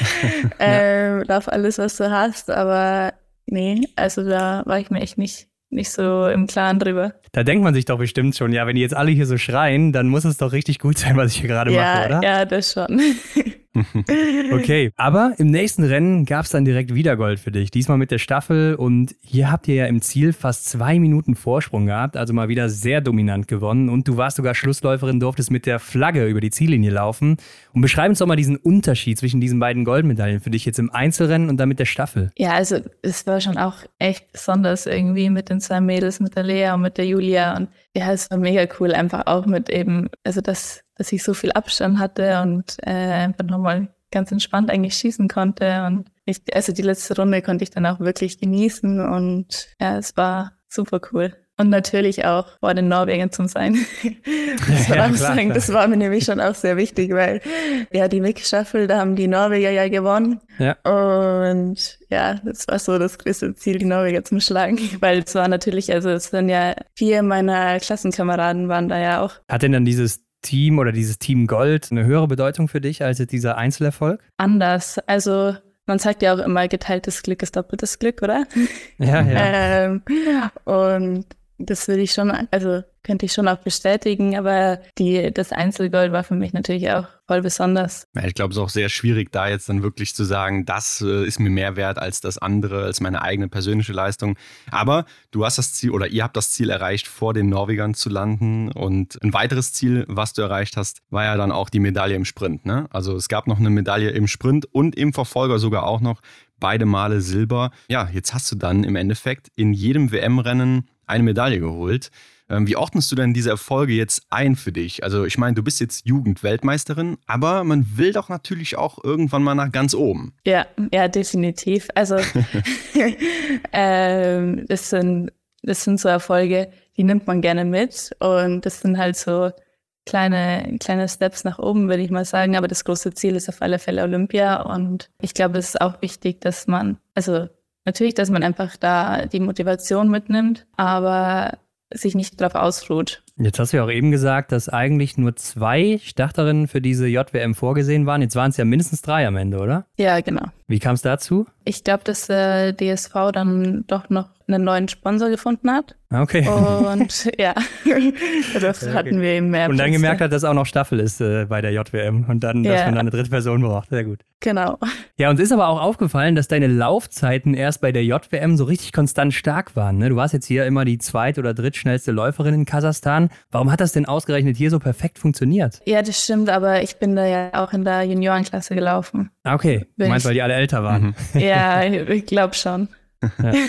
ähm, Lauf alles, was du hast. Aber nee, also da war ich mir echt nicht nicht so im Klaren drüber. Da denkt man sich doch bestimmt schon, ja, wenn die jetzt alle hier so schreien, dann muss es doch richtig gut sein, was ich hier gerade ja, mache, oder? Ja, das schon. okay, aber im nächsten Rennen gab es dann direkt wieder Gold für dich. Diesmal mit der Staffel und hier habt ihr ja im Ziel fast zwei Minuten Vorsprung gehabt, also mal wieder sehr dominant gewonnen und du warst sogar Schlussläuferin, durftest mit der Flagge über die Ziellinie laufen. Und beschreib uns doch mal diesen Unterschied zwischen diesen beiden Goldmedaillen für dich jetzt im Einzelrennen und dann mit der Staffel. Ja, also es war schon auch echt besonders irgendwie mit den zwei Mädels, mit der Lea und mit der Julia und ja, es war mega cool, einfach auch mit eben, also das dass ich so viel Abstand hatte und äh, einfach nochmal ganz entspannt eigentlich schießen konnte. Und ich, also die letzte Runde konnte ich dann auch wirklich genießen und ja, es war super cool. Und natürlich auch vor den Norwegern zu sein. das, ja, klar, sagen, klar. das war mir nämlich schon auch sehr wichtig, weil ja, die Mix-Staffel, da haben die Norweger ja gewonnen. Ja. Und ja, das war so das größte Ziel, die Norweger zum Schlagen. Weil es war natürlich, also es sind ja vier meiner Klassenkameraden waren da ja auch. Hat denn dann dieses Team oder dieses Team Gold eine höhere Bedeutung für dich als dieser Einzelerfolg? Anders. Also man sagt ja auch immer, geteiltes Glück ist doppeltes Glück, oder? Ja, ja. ähm, und das würde ich schon, also könnte ich schon auch bestätigen, aber die, das Einzelgold war für mich natürlich auch voll besonders. Ja, ich glaube, es ist auch sehr schwierig, da jetzt dann wirklich zu sagen, das äh, ist mir mehr wert als das andere, als meine eigene persönliche Leistung. Aber du hast das Ziel oder ihr habt das Ziel erreicht, vor den Norwegern zu landen. Und ein weiteres Ziel, was du erreicht hast, war ja dann auch die Medaille im Sprint. Ne? Also es gab noch eine Medaille im Sprint und im Verfolger sogar auch noch beide Male Silber. Ja, jetzt hast du dann im Endeffekt in jedem WM-Rennen eine Medaille geholt. Ähm, wie ordnest du denn diese Erfolge jetzt ein für dich? Also ich meine, du bist jetzt Jugendweltmeisterin, aber man will doch natürlich auch irgendwann mal nach ganz oben. Ja, ja, definitiv. Also ähm, das, sind, das sind so Erfolge, die nimmt man gerne mit und das sind halt so kleine, kleine Steps nach oben, würde ich mal sagen. Aber das große Ziel ist auf alle Fälle Olympia und ich glaube, es ist auch wichtig, dass man, also Natürlich, dass man einfach da die Motivation mitnimmt, aber sich nicht darauf ausruht. Jetzt hast du ja auch eben gesagt, dass eigentlich nur zwei Starterinnen für diese JWM vorgesehen waren. Jetzt waren es ja mindestens drei am Ende, oder? Ja, genau. Wie kam es dazu? Ich glaube, dass der DSV dann doch noch einen neuen Sponsor gefunden hat. Ah, okay. Und ja, das okay. hatten wir eben mehr. Und dann gemerkt hat, dass auch noch Staffel ist äh, bei der JWM und dann, dass ja. man dann eine dritte Person braucht. Sehr gut. Genau. Ja, uns ist aber auch aufgefallen, dass deine Laufzeiten erst bei der JWM so richtig konstant stark waren. Ne? Du warst jetzt hier immer die zweit- oder drittschnellste Läuferin in Kasachstan. Warum hat das denn ausgerechnet hier so perfekt funktioniert? Ja, das stimmt, aber ich bin da ja auch in der Juniorenklasse gelaufen. Ah, okay. Du meinst, weil die alle älter waren? Mhm. Ja, ich glaube schon. Ja.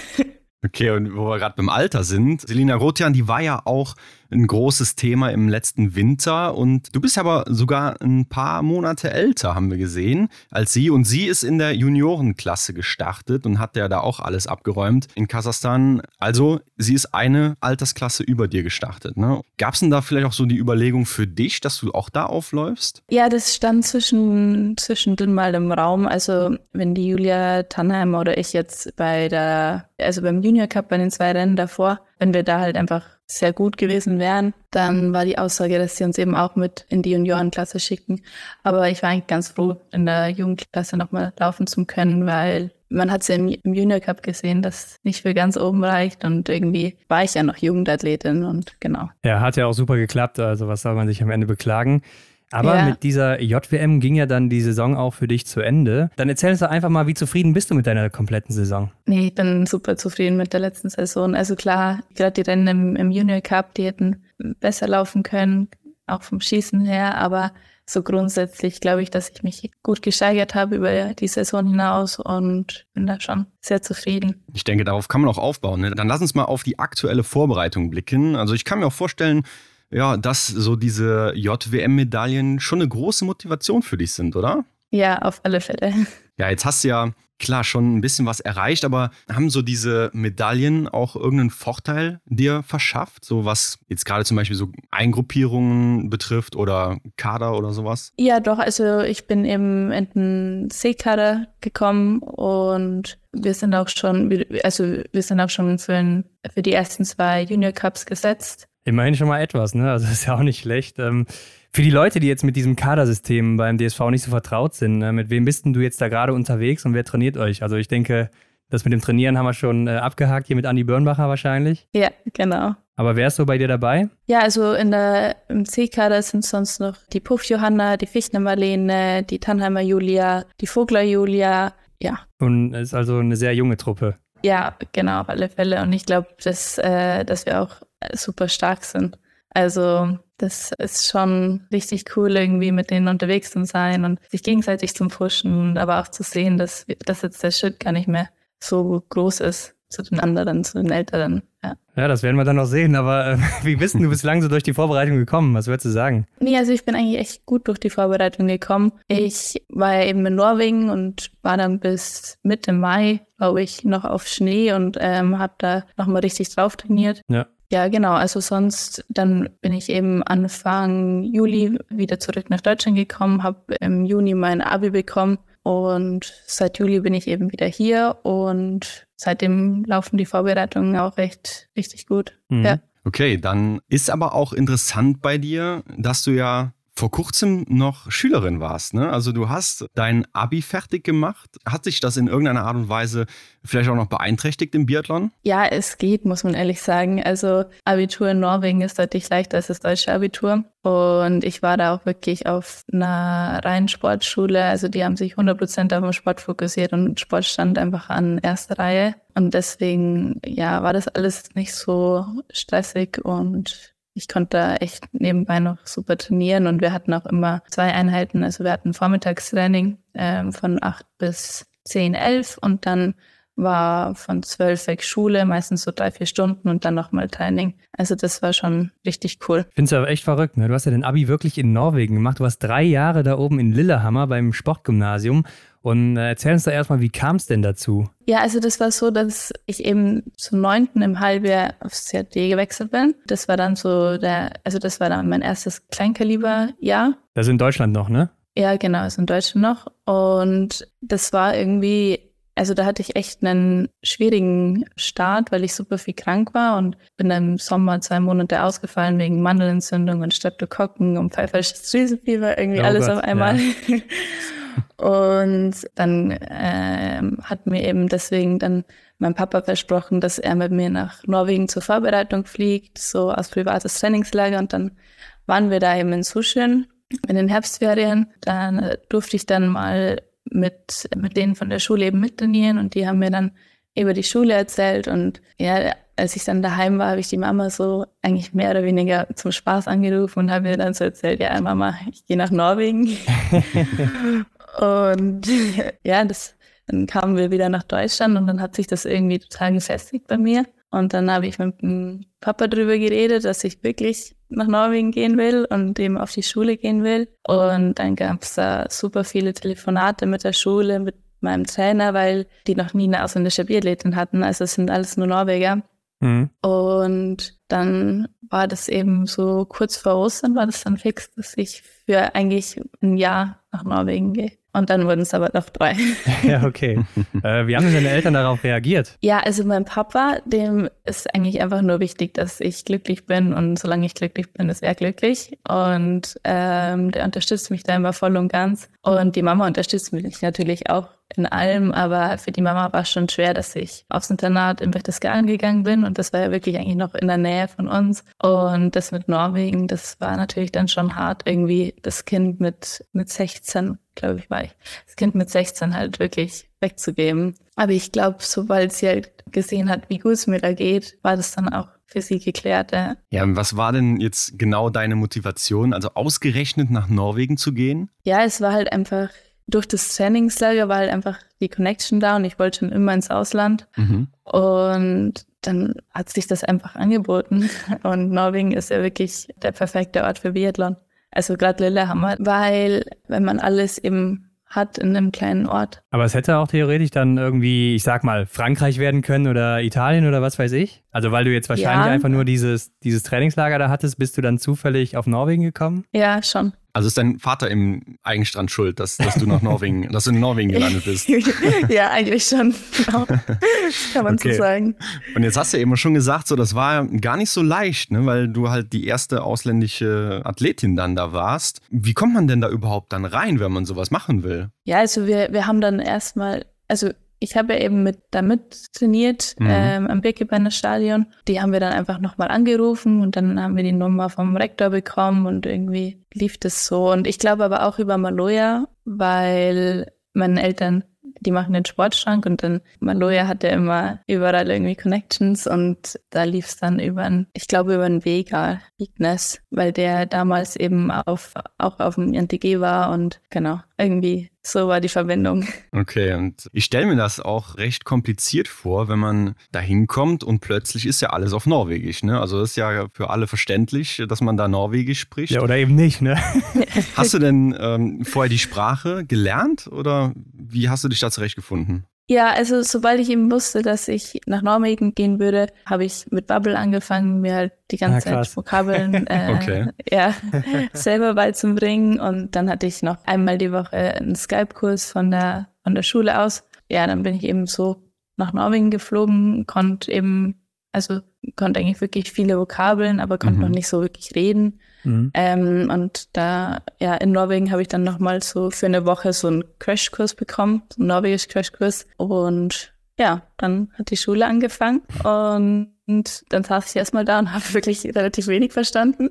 Okay, und wo wir gerade beim Alter sind, Selina Rotian, die war ja auch ein großes Thema im letzten Winter und du bist aber sogar ein paar Monate älter, haben wir gesehen, als sie. Und sie ist in der Juniorenklasse gestartet und hat ja da auch alles abgeräumt in Kasachstan. Also sie ist eine Altersklasse über dir gestartet. Ne? Gab es denn da vielleicht auch so die Überlegung für dich, dass du auch da aufläufst? Ja, das stand zwischen, zwischendrin mal im Raum. Also wenn die Julia Tannheim oder ich jetzt bei der, also beim Junior Cup bei den zwei Rennen davor, wenn wir da halt einfach sehr gut gewesen wären, dann war die Aussage, dass sie uns eben auch mit in die Juniorenklasse schicken. Aber ich war eigentlich ganz froh, in der Jugendklasse nochmal laufen zu können, weil man hat es ja im, Junior Cup gesehen, dass nicht für ganz oben reicht und irgendwie war ich ja noch Jugendathletin und genau. Ja, hat ja auch super geklappt, also was soll man sich am Ende beklagen. Aber ja. mit dieser JWM ging ja dann die Saison auch für dich zu Ende. Dann erzähl uns doch einfach mal, wie zufrieden bist du mit deiner kompletten Saison? Nee, ich bin super zufrieden mit der letzten Saison. Also klar, gerade die Rennen im, im Junior Cup, die hätten besser laufen können, auch vom Schießen her, aber so grundsätzlich glaube ich, dass ich mich gut gesteigert habe über die Saison hinaus und bin da schon sehr zufrieden. Ich denke, darauf kann man auch aufbauen. Ne? Dann lass uns mal auf die aktuelle Vorbereitung blicken. Also ich kann mir auch vorstellen, ja, dass so diese JWM-Medaillen schon eine große Motivation für dich sind, oder? Ja, auf alle Fälle. Ja, jetzt hast du ja klar schon ein bisschen was erreicht, aber haben so diese Medaillen auch irgendeinen Vorteil dir verschafft? So was jetzt gerade zum Beispiel so Eingruppierungen betrifft oder Kader oder sowas? Ja, doch. Also ich bin eben in den C-Kader gekommen und wir sind auch schon, also wir sind auch schon für, für die ersten zwei Junior Cups gesetzt. Immerhin schon mal etwas, ne? Also ist ja auch nicht schlecht. Ähm, für die Leute, die jetzt mit diesem Kadersystem beim DSV nicht so vertraut sind, äh, mit wem bist denn du jetzt da gerade unterwegs und wer trainiert euch? Also ich denke, das mit dem Trainieren haben wir schon äh, abgehakt, hier mit Andi Birnbacher wahrscheinlich. Ja, genau. Aber wer ist so bei dir dabei? Ja, also in der, im C-Kader sind sonst noch die Puff Johanna, die Fichtner Marlene, die Tannheimer Julia, die Vogler Julia, ja. Und es ist also eine sehr junge Truppe. Ja, genau, auf alle Fälle. Und ich glaube, dass, äh, dass wir auch super stark sind. Also das ist schon richtig cool, irgendwie mit denen unterwegs zu sein und sich gegenseitig zu pushen, aber auch zu sehen, dass, dass jetzt der Schritt gar nicht mehr so groß ist zu den anderen, zu den Älteren. Ja, ja das werden wir dann noch sehen. Aber äh, wie bist du bislang so durch die Vorbereitung gekommen? Was würdest du sagen? Nee, also ich bin eigentlich echt gut durch die Vorbereitung gekommen. Ich war ja eben in Norwegen und war dann bis Mitte Mai, glaube ich, noch auf Schnee und ähm, habe da nochmal richtig drauf trainiert. Ja. Ja, genau. Also sonst, dann bin ich eben Anfang Juli wieder zurück nach Deutschland gekommen, habe im Juni mein Abi bekommen und seit Juli bin ich eben wieder hier und seitdem laufen die Vorbereitungen auch recht richtig gut. Mhm. Ja. Okay, dann ist aber auch interessant bei dir, dass du ja vor kurzem noch Schülerin warst. Ne? Also du hast dein Abi fertig gemacht. Hat sich das in irgendeiner Art und Weise vielleicht auch noch beeinträchtigt im Biathlon? Ja, es geht, muss man ehrlich sagen. Also Abitur in Norwegen ist deutlich leichter als das deutsche Abitur. Und ich war da auch wirklich auf einer reinen Sportschule. Also die haben sich 100% auf den Sport fokussiert und Sport stand einfach an erster Reihe. Und deswegen, ja, war das alles nicht so stressig und ich konnte da echt nebenbei noch super trainieren und wir hatten auch immer zwei Einheiten. Also wir hatten Vormittagstraining ähm, von acht bis zehn, elf und dann war von zwölf weg Schule, meistens so drei, vier Stunden und dann nochmal Training. Also das war schon richtig cool. Ich finde es aber echt verrückt. Ne? Du hast ja den Abi wirklich in Norwegen gemacht. Du warst drei Jahre da oben in Lillehammer beim Sportgymnasium und äh, erzähl uns da erstmal, wie kam es denn dazu? Ja, also das war so, dass ich eben zum neunten im Halbjahr aufs CAD gewechselt bin. Das war dann so der, also das war dann mein erstes Kleinkaliberjahr. Das ist in Deutschland noch, ne? Ja, genau, ist in Deutschland noch. Und das war irgendwie, also da hatte ich echt einen schwierigen Start, weil ich super viel krank war und bin dann im Sommer zwei Monate ausgefallen wegen Mandelentzündung und Streptokokken und pfeifersches Drüsenfieber, irgendwie Oh alles Gott, auf einmal. ja. Und dann ähm, hat mir eben deswegen dann mein Papa versprochen, dass er mit mir nach Norwegen zur Vorbereitung fliegt, so als privates Trainingslager. Und dann waren wir da eben in Sushin in den Herbstferien. Dann äh, durfte ich dann mal mit, mit denen von der Schule eben mittrainieren und die haben mir dann über die Schule erzählt. Und ja, als ich dann daheim war, habe ich die Mama so eigentlich mehr oder weniger zum Spaß angerufen und habe mir dann so erzählt, ja Mama, ich gehe nach Norwegen. und ja, das, dann kamen wir wieder nach Deutschland und dann hat sich das irgendwie total gefestigt bei mir. Und dann habe ich mit dem Papa drüber geredet, dass ich wirklich nach Norwegen gehen will und eben auf die Schule gehen will. Und dann gab es da super viele Telefonate mit der Schule, mit meinem Trainer, weil die noch nie eine ausländische Biathletin hatten. Also es sind alles nur Norweger. Mhm. Und dann war das eben so kurz vor Ostern war das dann fix, dass ich für eigentlich ein Jahr nach Norwegen gehe. Und dann wurden es aber noch drei. Ja, okay. äh, wie haben denn deine Eltern darauf reagiert? Ja, also mein Papa, dem ist eigentlich einfach nur wichtig, dass ich glücklich bin und solange ich glücklich bin, ist er glücklich. Und ähm, der unterstützt mich da immer voll und ganz. Und die Mama unterstützt mich natürlich auch in allem, aber für die Mama war es schon schwer, dass ich aufs Internat in Berchtesgaden gegangen bin und das war ja wirklich eigentlich noch in der Nähe von uns. Und das mit Norwegen, das war natürlich dann schon hart, irgendwie das Kind mit, mit 16, glaube ich, war ich, das Kind mit 16 halt wirklich wegzugeben. Aber ich glaube, sobald sie halt gesehen hat, wie gut es mir da geht, war das dann auch für sie geklärt. Ja. Ja, und was war denn jetzt genau deine Motivation, also ausgerechnet nach Norwegen zu gehen? ja, es war halt einfach, durch das Trainingslager war halt einfach die Connection da und ich wollte schon immer ins Ausland. Mhm. Und dann hat sich das einfach angeboten. Und Norwegen ist ja wirklich der perfekte Ort für Biathlon. Also gerade Lillehammer, weil wenn man alles eben hat in einem kleinen Ort. Aber es hätte auch theoretisch dann irgendwie, ich sag mal, Frankreich werden können oder Italien oder was weiß ich. Also weil du jetzt wahrscheinlich ja. einfach nur dieses, dieses Trainingslager da hattest, bist du dann zufällig auf Norwegen gekommen? Ja, schon. Also ist dein Vater im Eigenstrand schuld, dass, dass du nach Norwegen, dass du in Norwegen gelandet bist? ja, eigentlich schon. Genau. Kann man okay. so sagen. Und jetzt hast du eben schon gesagt, so das war gar nicht so leicht, ne, weil du halt die erste ausländische Athletin dann da warst. Wie kommt man denn da überhaupt dann rein, wenn man sowas machen will? Ja, also wir, wir haben dann erstmal, also ich habe ja eben mit damit trainiert mhm. ähm, am Birkebeiner Stadion. Die haben wir dann einfach nochmal angerufen und dann haben wir die Nummer vom Rektor bekommen und irgendwie lief das so. Und ich glaube aber auch über Maloja, weil meine Eltern die machen den Sportschrank und dann Maloja hatte immer überall irgendwie Connections und da lief es dann über ein, ich glaube über einen Vega, Ignes, weil der damals eben auf, auch auf dem NTG war und genau, irgendwie so war die Verbindung. Okay, und ich stelle mir das auch recht kompliziert vor, wenn man da hinkommt und plötzlich ist ja alles auf Norwegisch. Ne? Also das ist ja für alle verständlich, dass man da Norwegisch spricht. Ja, oder eben nicht, ne? Hast du denn ähm, vorher die Sprache gelernt oder wie hast du dich da zurechtgefunden? Ja, also sobald ich eben wusste, dass ich nach Norwegen gehen würde, habe ich mit Bubble angefangen, mir halt die ganze ah, Zeit Vokabeln äh, okay. ja, selber beizubringen. Und dann hatte ich noch einmal die Woche einen Skype-Kurs von der, von der Schule aus. Ja, dann bin ich eben so nach Norwegen geflogen, konnte eben, also konnte eigentlich wirklich viele Vokabeln, aber konnte mhm. noch nicht so wirklich reden. Mhm. Ähm, und da, ja, in Norwegen habe ich dann nochmal so für eine Woche so einen Crashkurs bekommen, so einen Norwegisch-Crashkurs. Und ja, dann hat die Schule angefangen und, dann saß ich erstmal da und habe wirklich relativ wenig verstanden.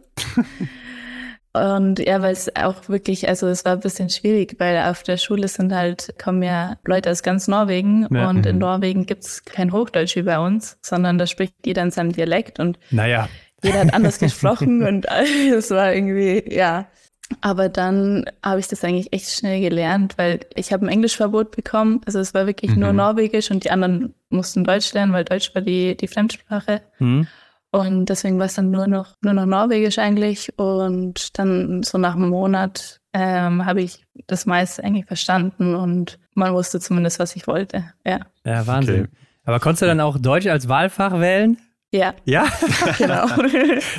Und ja, weil es auch wirklich, also es war ein bisschen schwierig, weil auf der Schule sind halt, kommen ja Leute aus ganz Norwegen ja. und in mhm. Norwegen gibt's kein Hochdeutsch wie bei uns, sondern da spricht jeder in seinem Dialekt und naja jeder hat anders gesprochen und es war irgendwie, ja. Aber dann habe ich das eigentlich echt schnell gelernt, weil ich habe ein Englischverbot bekommen. Also es war wirklich mhm. nur Norwegisch und die anderen mussten Deutsch lernen, weil Deutsch war die, die Fremdsprache. Mhm. Und deswegen war es dann nur noch, nur noch Norwegisch eigentlich. Und dann so nach einem Monat ähm, habe ich das meiste eigentlich verstanden und man wusste zumindest, was ich wollte. Ja, ja Wahnsinn. Okay. Aber konntest du dann auch Deutsch als Wahlfach wählen? Ja. Ja? genau.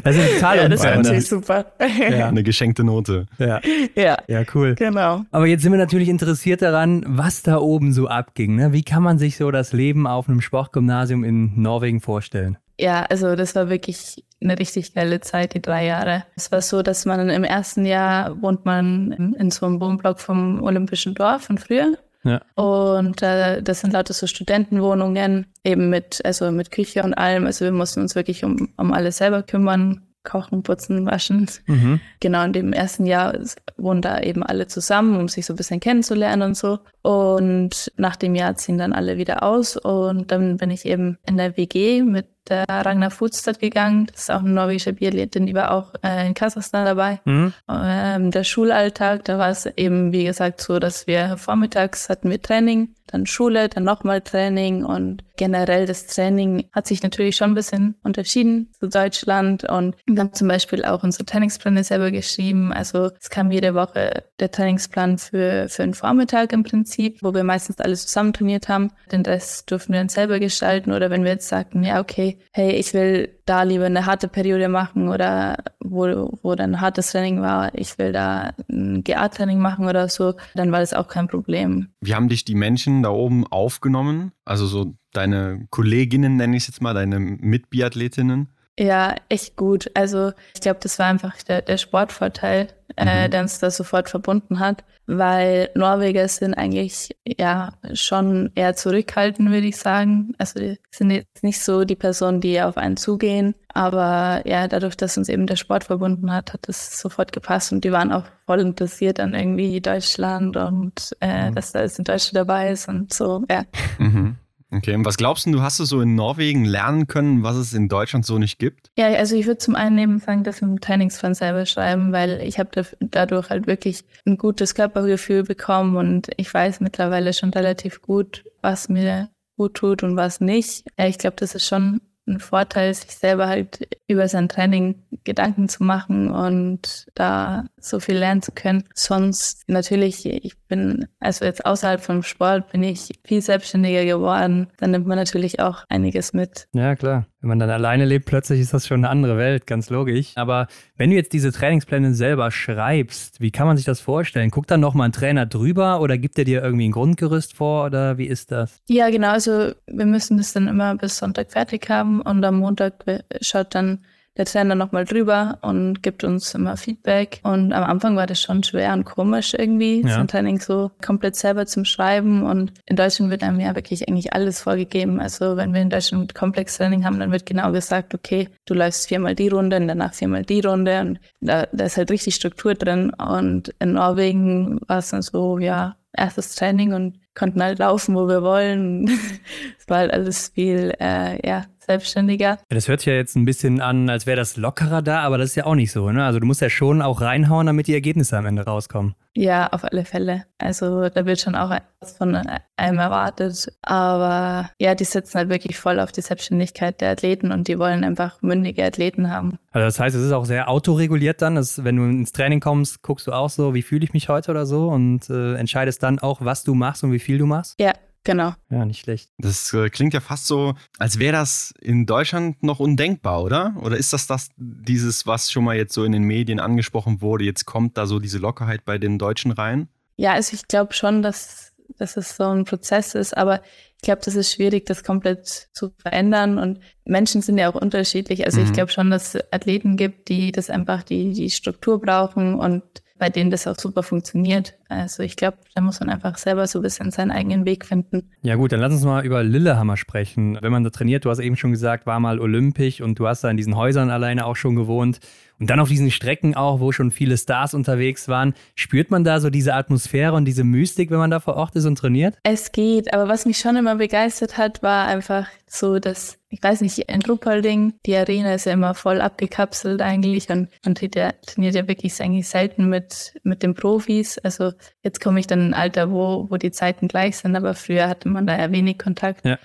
Das ist total ja, das ist natürlich super. Ja. Eine geschenkte Note. Ja. ja. Ja, cool. Genau. Aber jetzt sind wir natürlich interessiert daran, was da oben so abging. Ne? Wie kann man sich so das Leben auf einem Sportgymnasium in Norwegen vorstellen? Ja, also das war wirklich eine richtig geile Zeit, die drei Jahre. Es war so, dass man im ersten Jahr wohnt man in, in so einem Wohnblock vom Olympischen Dorf von früher. Ja. Und äh, das sind lauter so Studentenwohnungen, eben mit, also mit Küche und allem. Also wir mussten uns wirklich um, um alles selber kümmern. Kochen, putzen, waschen. Mhm. Genau, in dem ersten Jahr wohnen da eben alle zusammen, um sich so ein bisschen kennenzulernen und so. Und nach dem Jahr ziehen dann alle wieder aus und dann bin ich eben in der WG mit der Ragnar Futstad gegangen. Das ist auch eine norwegische Biathletin, die war auch äh, in Kasachstan dabei. Mhm. Ähm, der Schulalltag, da war es eben, wie gesagt, so, dass wir vormittags hatten wir Training, dann Schule, dann nochmal Training und generell das Training hat sich natürlich schon ein bisschen unterschieden zu Deutschland und wir haben zum Beispiel auch unsere Trainingspläne selber geschrieben. Also es kam jede Woche der Trainingsplan für, für einen Vormittag im Prinzip, wo wir meistens alles zusammen trainiert haben. Den Rest durften wir dann selber gestalten oder wenn wir jetzt sagten, ja, okay, hey, ich will da lieber eine harte Periode machen oder wo, wo dann hartes Training war, ich will da ein GA-Training machen oder so, dann war das auch kein Problem. Wie haben dich die Menschen da oben aufgenommen? Also so deine Kolleginnen, nenne ich es jetzt mal, deine Mitbiathletinnen? Ja, echt gut. Also ich glaube, das war einfach der, der Sportvorteil, äh, mhm. der uns da sofort verbunden hat, weil Norweger sind eigentlich ja schon eher zurückhaltend, würde ich sagen. Also die sind jetzt nicht so die Personen, die auf einen zugehen, aber ja, dadurch, dass uns eben der Sport verbunden hat, hat das sofort gepasst und die waren auch voll interessiert an irgendwie Deutschland und äh, mhm. dass da jetzt ein Deutscher dabei ist und so, ja. Mhm. Okay, und was glaubst du, hast du so in Norwegen lernen können, was es in Deutschland so nicht gibt? Ja, also ich würde zum einen nebenfangen, das im Trainingsplan selber schreiben, weil ich habe dadurch halt wirklich ein gutes Körpergefühl bekommen und ich weiß mittlerweile schon relativ gut, was mir gut tut und was nicht. Ich glaube, das ist schon ein Vorteil, sich selber halt über sein Training Gedanken zu machen und da so viel lernen zu können. Sonst natürlich, ich bin, also jetzt außerhalb vom Sport bin ich viel selbstständiger geworden. Dann nimmt man natürlich auch einiges mit. Ja, klar. Wenn man dann alleine lebt, plötzlich ist das schon eine andere Welt, ganz logisch. Aber wenn du jetzt diese Trainingspläne selber schreibst, wie kann man sich das vorstellen? Guckt dann nochmal ein Trainer drüber oder gibt er dir irgendwie ein Grundgerüst vor oder wie ist das? Ja, genau. Also wir müssen das dann immer bis Sonntag fertig haben und am Montag schaut dann der Trainer nochmal drüber und gibt uns immer Feedback. Und am Anfang war das schon schwer und komisch irgendwie, ja. so ein Training so komplett selber zum Schreiben. Und in Deutschland wird einem ja wirklich eigentlich alles vorgegeben. Also wenn wir in Deutschland Komplex-Training haben, dann wird genau gesagt, okay, du läufst viermal die Runde und danach viermal die Runde. Und da, da ist halt richtig Struktur drin. Und in Norwegen war es dann so, ja, erstes Training und konnten halt laufen, wo wir wollen. es war halt alles viel, äh, ja, selbstständiger. Das hört sich ja jetzt ein bisschen an, als wäre das lockerer da, aber das ist ja auch nicht so. Ne? Also du musst ja schon auch reinhauen, damit die Ergebnisse am Ende rauskommen. Ja, auf alle Fälle. Also da wird schon auch was von einem erwartet. Aber ja, die sitzen halt wirklich voll auf die Selbstständigkeit der Athleten und die wollen einfach mündige Athleten haben. Also das heißt, es ist auch sehr autoreguliert dann, dass wenn du ins Training kommst, guckst du auch so, wie fühle ich mich heute oder so und äh, entscheidest dann auch, was du machst und wie viel du machst? Ja, Genau. Ja, nicht schlecht. Das äh, klingt ja fast so, als wäre das in Deutschland noch undenkbar, oder? Oder ist das das, dieses, was schon mal jetzt so in den Medien angesprochen wurde, jetzt kommt da so diese Lockerheit bei den Deutschen rein? Ja, also ich glaube schon, dass, dass es so ein Prozess ist, aber ich glaube, das ist schwierig, das komplett zu verändern. Und Menschen sind ja auch unterschiedlich. Also mhm. ich glaube schon, dass es Athleten gibt, die das einfach die, die Struktur brauchen und bei denen das auch super funktioniert. Also ich glaube, da muss man einfach selber so ein bisschen seinen eigenen Weg finden. Ja gut, dann lass uns mal über Lillehammer sprechen. Wenn man da trainiert, du hast eben schon gesagt, war mal olympisch und du hast da in diesen Häusern alleine auch schon gewohnt. Und dann auf diesen Strecken auch, wo schon viele Stars unterwegs waren, spürt man da so diese Atmosphäre und diese Mystik, wenn man da vor Ort ist und trainiert? Es geht, aber was mich schon immer begeistert hat, war einfach so, dass, ich weiß nicht, in Ruppolding, die Arena ist ja immer voll abgekapselt eigentlich und man trainiert ja wirklich eigentlich selten mit, mit den Profis. Also jetzt komme ich dann in ein Alter, wo, wo die Zeiten gleich sind, aber früher hatte man da ja wenig Kontakt. Ja.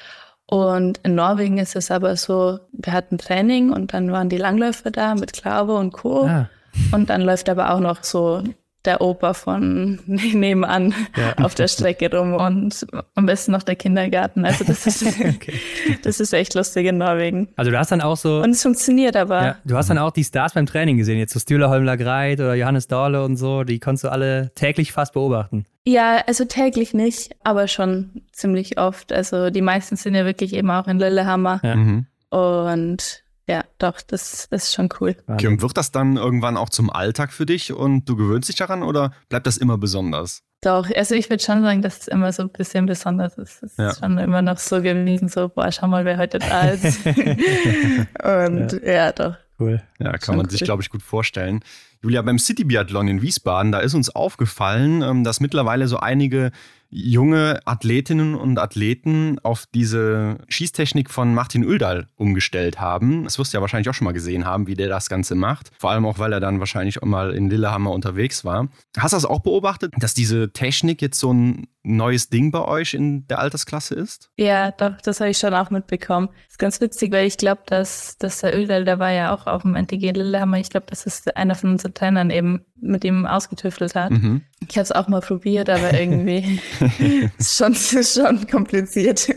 Und in Norwegen ist es aber so, wir hatten Training und dann waren die Langläufer da mit Glaube und Co. Ah. Und dann läuft aber auch noch so der Opa von nebenan ja. auf der Strecke rum und am besten noch der Kindergarten. Also das ist, okay. das ist echt lustig in Norwegen. Also du hast dann auch so... Und es funktioniert aber. Ja, du hast dann auch die Stars beim Training gesehen, jetzt so Stühler Holmler Greit oder Johannes Dahle und so, die konntest du alle täglich fast beobachten. Ja, also täglich nicht, aber schon ziemlich oft. Also die meisten sind ja wirklich eben auch in Lillehammer. Ja. Mhm. Und ja, doch, das, das ist schon cool. Okay, und wird das dann irgendwann auch zum Alltag für dich und du gewöhnst dich daran oder bleibt das immer besonders? Doch, also ich würde schon sagen, dass es immer so ein bisschen besonders ist. Es ja. ist schon immer noch so gewesen, so, boah, schau mal, wer heute da ist. und ja. ja, doch. Cool. Ja, kann schon man cool. sich, glaube ich, gut vorstellen. Julia, beim City Biathlon in Wiesbaden, da ist uns aufgefallen, ähm, dass mittlerweile so einige junge Athletinnen und Athleten auf diese Schießtechnik von Martin Uldal umgestellt haben. Das wirst du ja wahrscheinlich auch schon mal gesehen haben, wie der das Ganze macht. Vor allem auch, weil er dann wahrscheinlich auch mal in Lillehammer unterwegs war. Hast du das auch beobachtet, dass diese Technik jetzt so ein neues Ding bei euch in der Altersklasse ist? Ja, doch, das habe ich schon auch mitbekommen. Das ist ganz witzig, weil ich glaube, dass, dass der Uldal, der war ja auch auf dem NTG Lillehammer. Ich glaube, das ist einer von unseren Trainern eben mit ihm ausgetüftelt hat. Mhm. Ich habe es auch mal probiert, aber irgendwie ist schon, schon kompliziert.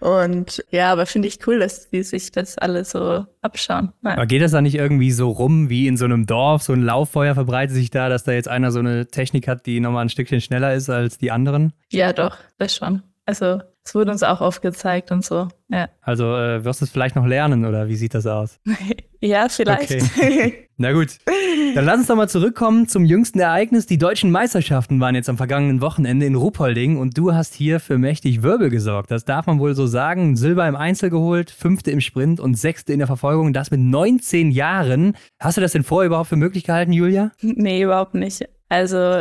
Und ja, aber finde ich cool, dass die sich das alle so abschauen. Ja. Aber geht das da nicht irgendwie so rum, wie in so einem Dorf, so ein Lauffeuer verbreitet sich da, dass da jetzt einer so eine Technik hat, die nochmal ein Stückchen schneller ist als die anderen? Ja, doch, das schon. Also es wurde uns auch oft gezeigt und so. Ja. Also äh, wirst du es vielleicht noch lernen oder wie sieht das aus? ja, vielleicht. Okay. Na gut. Dann lass uns doch mal zurückkommen zum jüngsten Ereignis. Die deutschen Meisterschaften waren jetzt am vergangenen Wochenende in Ruppolding und du hast hier für mächtig Wirbel gesorgt. Das darf man wohl so sagen. Silber im Einzel geholt, fünfte im Sprint und sechste in der Verfolgung. Das mit 19 Jahren. Hast du das denn vorher überhaupt für möglich gehalten, Julia? Nee, überhaupt nicht. Also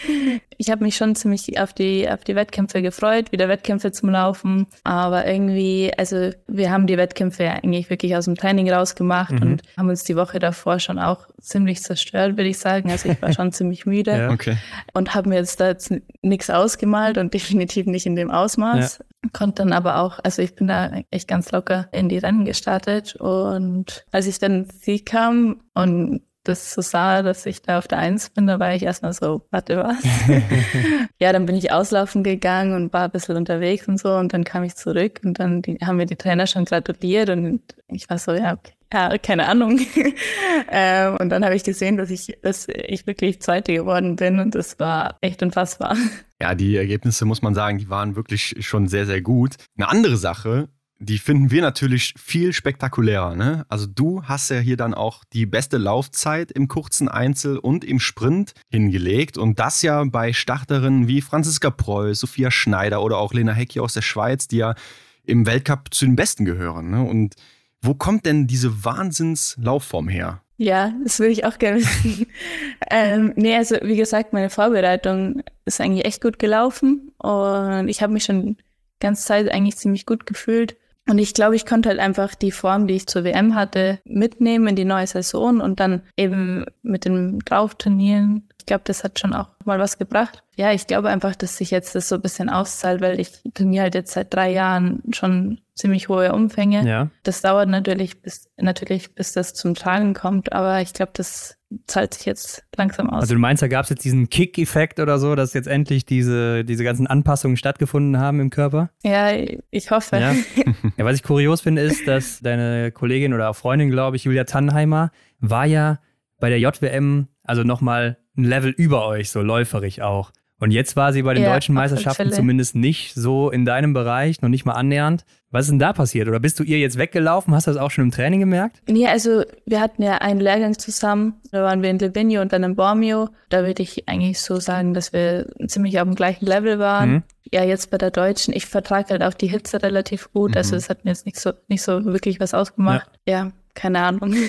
ich habe mich schon ziemlich auf die, auf die Wettkämpfe gefreut, wieder Wettkämpfe zum Laufen. Aber irgendwie, also wir haben die Wettkämpfe eigentlich wirklich aus dem Training rausgemacht mhm. und haben uns die Woche davor schon auch ziemlich zerstört, würde ich sagen. Also ich war schon ziemlich müde ja. okay. und habe mir jetzt da jetzt nichts ausgemalt und definitiv nicht in dem Ausmaß. Ja. Konnte dann aber auch, also ich bin da echt ganz locker in die Rennen gestartet und als ich dann Sieg kam und das so sah, dass ich da auf der Eins bin, da war ich erstmal so, warte, was? ja, dann bin ich auslaufen gegangen und war ein bisschen unterwegs und so und dann kam ich zurück und dann die, haben mir die Trainer schon gratuliert und ich war so, ja, okay. Ja, keine Ahnung. ähm, und dann habe ich gesehen, dass ich, dass ich wirklich Zweite geworden bin und das war echt unfassbar. Ja, die Ergebnisse muss man sagen, die waren wirklich schon sehr, sehr gut. Eine andere Sache, die finden wir natürlich viel spektakulärer. Ne? Also du hast ja hier dann auch die beste Laufzeit im kurzen Einzel und im Sprint hingelegt und das ja bei Starterinnen wie Franziska Preuß, Sophia Schneider oder auch Lena Hecki aus der Schweiz, die ja im Weltcup zu den Besten gehören. Ne? Und wo kommt denn diese Wahnsinnslaufform her? Ja, das würde ich auch gerne wissen. ähm, nee, also wie gesagt, meine Vorbereitung ist eigentlich echt gut gelaufen und ich habe mich schon ganze Zeit eigentlich ziemlich gut gefühlt. Und ich glaube, ich konnte halt einfach die Form, die ich zur WM hatte, mitnehmen in die neue Saison und dann eben mit dem Drauftrainieren. Ich glaube, das hat schon auch mal was gebracht. Ja, ich glaube einfach, dass sich jetzt das so ein bisschen auszahlt, weil ich trainiere halt jetzt seit drei Jahren schon ziemlich hohe Umfänge. Ja. Das dauert natürlich bis, natürlich, bis das zum Tragen kommt, aber ich glaube, das zahlt sich jetzt langsam aus. Also du meinst, da gab es jetzt diesen Kick-Effekt oder so, dass jetzt endlich diese, diese ganzen Anpassungen stattgefunden haben im Körper? Ja, ich hoffe. Ja. ja, was ich kurios finde, ist, dass deine Kollegin oder auch Freundin, glaube ich, Julia Tannheimer, war ja bei der JWM also nochmal ein Level über euch, so läuferig auch. Und jetzt war sie bei den ja, deutschen Meisterschaften zumindest nicht so in deinem Bereich, noch nicht mal annähernd. Was ist denn da passiert? Oder bist du ihr jetzt weggelaufen? Hast du das auch schon im Training gemerkt? Nee, also wir hatten ja einen Lehrgang zusammen. Da waren wir in Livigno und dann in Bormio. Da würde ich eigentlich so sagen, dass wir ziemlich auf dem gleichen Level waren. Mhm. Ja, jetzt bei der Deutschen, ich vertrage halt auch die Hitze relativ gut. Also mhm. Also es hat mir jetzt nicht so, nicht so wirklich was ausgemacht. Ja, ja keine Ahnung.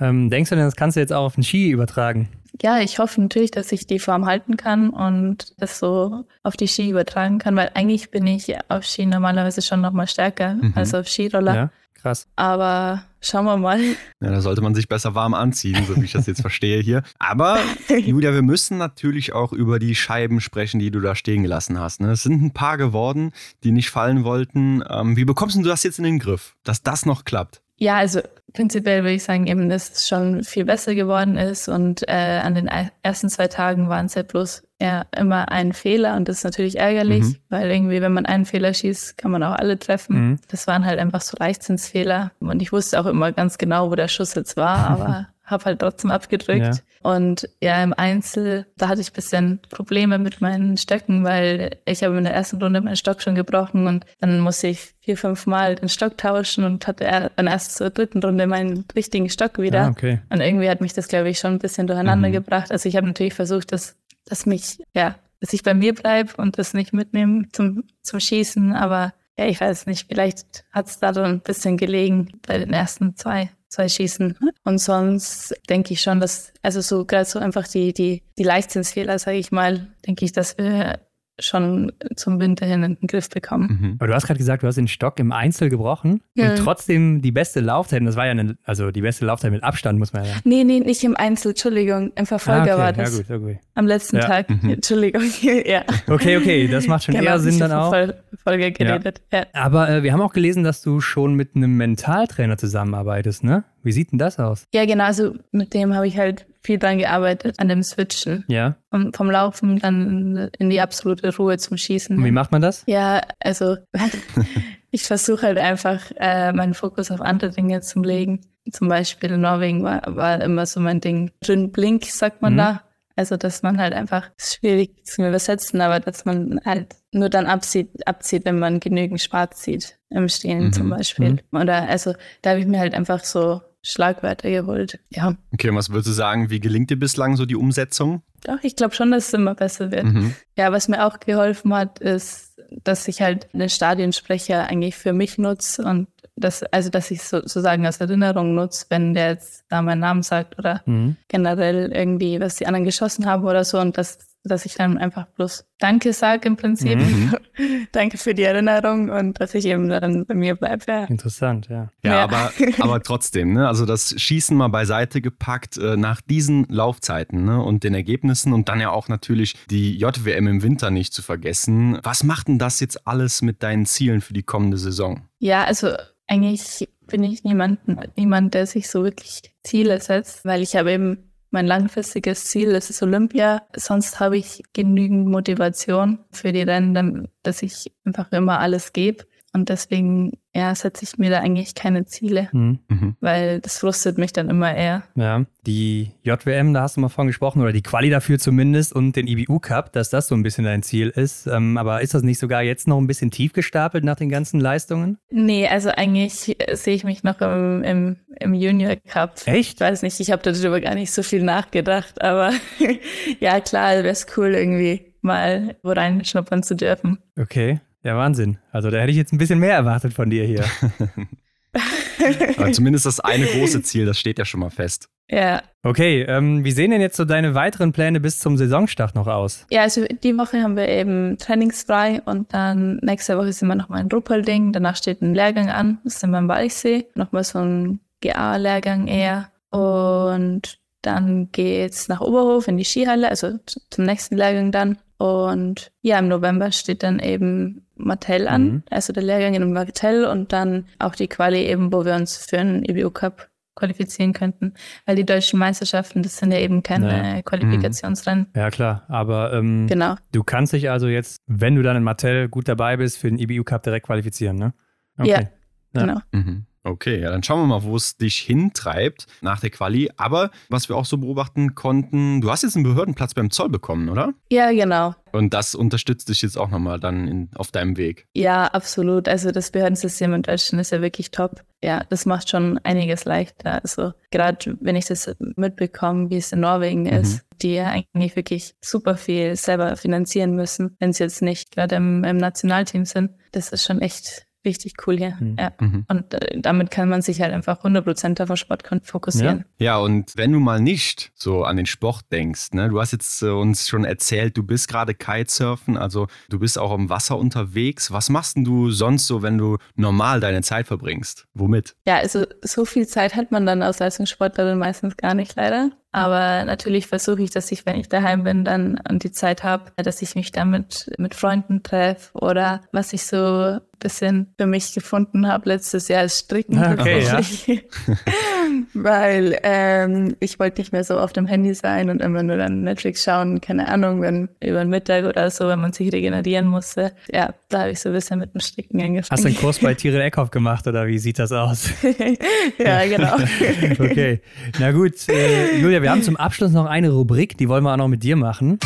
Ähm, denkst du denn, das kannst du jetzt auch auf den Ski übertragen? Ja, ich hoffe natürlich, dass ich die Form halten kann und das so auf die Ski übertragen kann, weil eigentlich bin ich auf Ski normalerweise schon noch mal stärker mhm. als auf Skiroller. Ja, krass. Aber schauen wir mal. Ja, da sollte man sich besser warm anziehen, so wie ich das jetzt verstehe hier. Aber Julia, wir müssen natürlich auch über die Scheiben sprechen, die du da stehen gelassen hast. Ne? Es sind ein paar geworden, die nicht fallen wollten. Ähm, wie bekommst du das jetzt in den Griff, dass das noch klappt? Ja, also prinzipiell würde ich sagen, eben, dass es schon viel besser geworden ist und äh, an den ersten zwei Tagen waren es ja bloß eher immer ein Fehler und das ist natürlich ärgerlich, mhm. weil irgendwie, wenn man einen Fehler schießt, kann man auch alle treffen. Mhm. Das waren halt einfach so Leichtsinnsfehler und ich wusste auch immer ganz genau, wo der Schuss jetzt war, aber habe halt trotzdem abgedrückt. Ja. Und ja, im Einzel, da hatte ich bisschen Probleme mit meinen Stöcken, weil ich habe in der ersten Runde meinen Stock schon gebrochen und dann musste ich vier, fünf Mal den Stock tauschen und hatte dann erst zur dritten Runde meinen richtigen Stock wieder. Ah, okay. Und irgendwie hat mich das, glaube ich, schon ein bisschen durcheinander mhm. gebracht. Also ich habe natürlich versucht, dass, dass mich, ja, dass ich bei mir bleibe und das nicht mitnehme zum, zum Schießen, aber ja, ich weiß nicht, vielleicht hat es da so ein bisschen gelegen bei den ersten zwei zwei Schießen. Und sonst denke ich schon, dass, also so gerade so einfach die, die, die Leichtsinnsfehler, sage ich mal, denke ich, dass wir schon zum Winter hin in den Griff bekommen. Mhm. Aber du hast gerade gesagt, du hast den Stock im Einzel gebrochen ja. und trotzdem die beste Laufzeit, das war ja eine, also die beste Laufzeit mit Abstand, muss man ja sagen. Nee, nee, nicht im Einzel, Entschuldigung, im Verfolger ah, okay. war das. Ja, gut, okay. Am letzten ja. Tag, mhm. Entschuldigung, ja. Okay, okay, das macht schon genau, eher Sinn dann auch. Verfolger geredet, ja. Aber äh, wir haben auch gelesen, dass du schon mit einem Mentaltrainer zusammenarbeitest, ne? Wie sieht denn das aus? Ja, genau, also mit dem habe ich halt viel dran gearbeitet, an dem Switchen. Ja. Vom, vom Laufen dann in die absolute Ruhe zum Schießen. Und wie macht man das? Ja, also ich versuche halt einfach, äh, meinen Fokus auf andere Dinge zu legen. Zum Beispiel in Norwegen war, war immer so mein Ding. Drin Blink, sagt man mhm. da. Also, dass man halt einfach, ist schwierig zu übersetzen, aber dass man halt nur dann abzieht, abzieht wenn man genügend Spaß zieht im Stehen mhm. zum Beispiel. Mhm. Oder also, da habe ich mir halt einfach so Schlagwörter geholt. Ja. Okay, und was würdest du sagen, wie gelingt dir bislang so die Umsetzung? Doch, ich glaube schon, dass es immer besser wird. Mhm. Ja, was mir auch geholfen hat, ist, dass ich halt den Stadionsprecher eigentlich für mich nutze und das, also dass ich sozusagen als Erinnerung nutze, wenn der jetzt da meinen Namen sagt oder mhm. generell irgendwie, was die anderen geschossen haben oder so und dass dass ich dann einfach bloß Danke sage im Prinzip. Mhm. Danke für die Erinnerung und dass ich eben dann bei mir bleibe. Ja. Interessant, ja. Ja, Ja. Aber, aber trotzdem, ne? also das Schießen mal beiseite gepackt, äh, nach diesen Laufzeiten ne? und den Ergebnissen und dann ja auch natürlich die JWM im Winter nicht zu vergessen. Was macht denn das jetzt alles mit deinen Zielen für die kommende Saison? Ja, also eigentlich bin ich niemand, niemand, der sich so wirklich Ziele setzt, weil ich habe eben mein langfristiges Ziel, ist Olympia. Sonst habe ich genügend Motivation für die Rennen, dass ich einfach immer alles gebe. Und deswegen ja, setze ich mir da eigentlich keine Ziele, Mhm. Mhm. weil das frustet mich dann immer eher. Ja, die JWM, da hast du mal von gesprochen, oder die Quali dafür zumindest und den IBU Cup, dass das so ein bisschen dein Ziel ist. Ähm, aber ist das nicht sogar jetzt noch ein bisschen tief gestapelt nach den ganzen Leistungen? Nee, also eigentlich sehe ich mich noch im, im, im Junior Cup. Echt? Ich weiß nicht, ich habe darüber gar nicht so viel nachgedacht, aber ja klar, wäre es cool, irgendwie mal wo reinschnuppern zu dürfen. Okay, ja, Wahnsinn. Also da hätte ich jetzt ein bisschen mehr erwartet von dir hier. Aber zumindest das eine große Ziel, das steht ja schon mal fest. Ja. Okay, ähm, wie sehen denn jetzt so deine weiteren Pläne bis zum Saisonstart noch aus? Ja, also die Woche haben wir eben trainingsfrei und dann nächste Woche sind wir nochmal in Ruppolding. Danach steht ein Lehrgang an, das sind wir am Walchsee. Nochmal so ein GA-Lehrgang eher. Und dann geht's nach Oberhof in die Skihalle, also zum nächsten Lehrgang dann. Und ja, im November steht dann eben Martell an, Mhm. also der Lehrgang in Martell und dann auch die Quali eben, wo wir uns für einen IBU Cup qualifizieren könnten. Weil die deutschen Meisterschaften, das sind ja eben keine Naja. Qualifikationsrennen. Ja, klar, aber ähm, Genau. du kannst dich also jetzt, wenn du dann in Martell gut dabei bist, für den IBU Cup direkt qualifizieren, ne? Ja, Ja. Genau. Mhm. Okay, ja, dann schauen wir mal, wo es dich hintreibt nach der Quali. Aber was wir auch so beobachten konnten, du hast jetzt einen Behördenplatz beim Zoll bekommen, oder? Ja, genau. Und das unterstützt dich jetzt auch nochmal dann in, auf deinem Weg. Ja, absolut. Also das Behördensystem in Deutschland ist ja wirklich top. Ja, das macht schon einiges leichter. Also gerade wenn ich das mitbekomme, wie es in Norwegen ist, die ja eigentlich wirklich super viel selber finanzieren müssen, wenn sie jetzt nicht gerade im, im Nationalteam sind. Das ist schon echt richtig cool hier. Mhm. Ja. Mhm. Und äh, damit kann man sich halt einfach 100% auf den Sport fokussieren. Ja, und wenn du mal nicht so an den Sport denkst, ne, du hast jetzt äh, uns schon erzählt, du bist gerade Kitesurfen, also du bist auch im Wasser unterwegs. Was machst denn du sonst so, wenn du normal deine Zeit verbringst? Womit? Ja, also so viel Zeit hat man dann als Leistungssportlerin meistens gar nicht leider. Aber natürlich versuche ich, dass ich, wenn ich daheim bin, dann und die Zeit habe, dass ich mich dann mit, Freunden treffe oder was ich so ein bisschen für mich gefunden habe letztes Jahr ist Stricken. Okay, ja. Weil ähm, ich wollte nicht mehr so auf dem Handy sein und immer nur dann Netflix schauen, keine Ahnung, wenn über den Mittag oder so, wenn man sich regenerieren musste. Ja, da habe ich so ein bisschen mit dem Stricken angefangen. Hast du einen Kurs bei Tiril Eckhoff gemacht oder wie sieht das aus? ja, genau. Okay, na gut. Äh, Julia, wir haben zum Abschluss noch eine Rubrik, die wollen wir auch noch mit dir machen.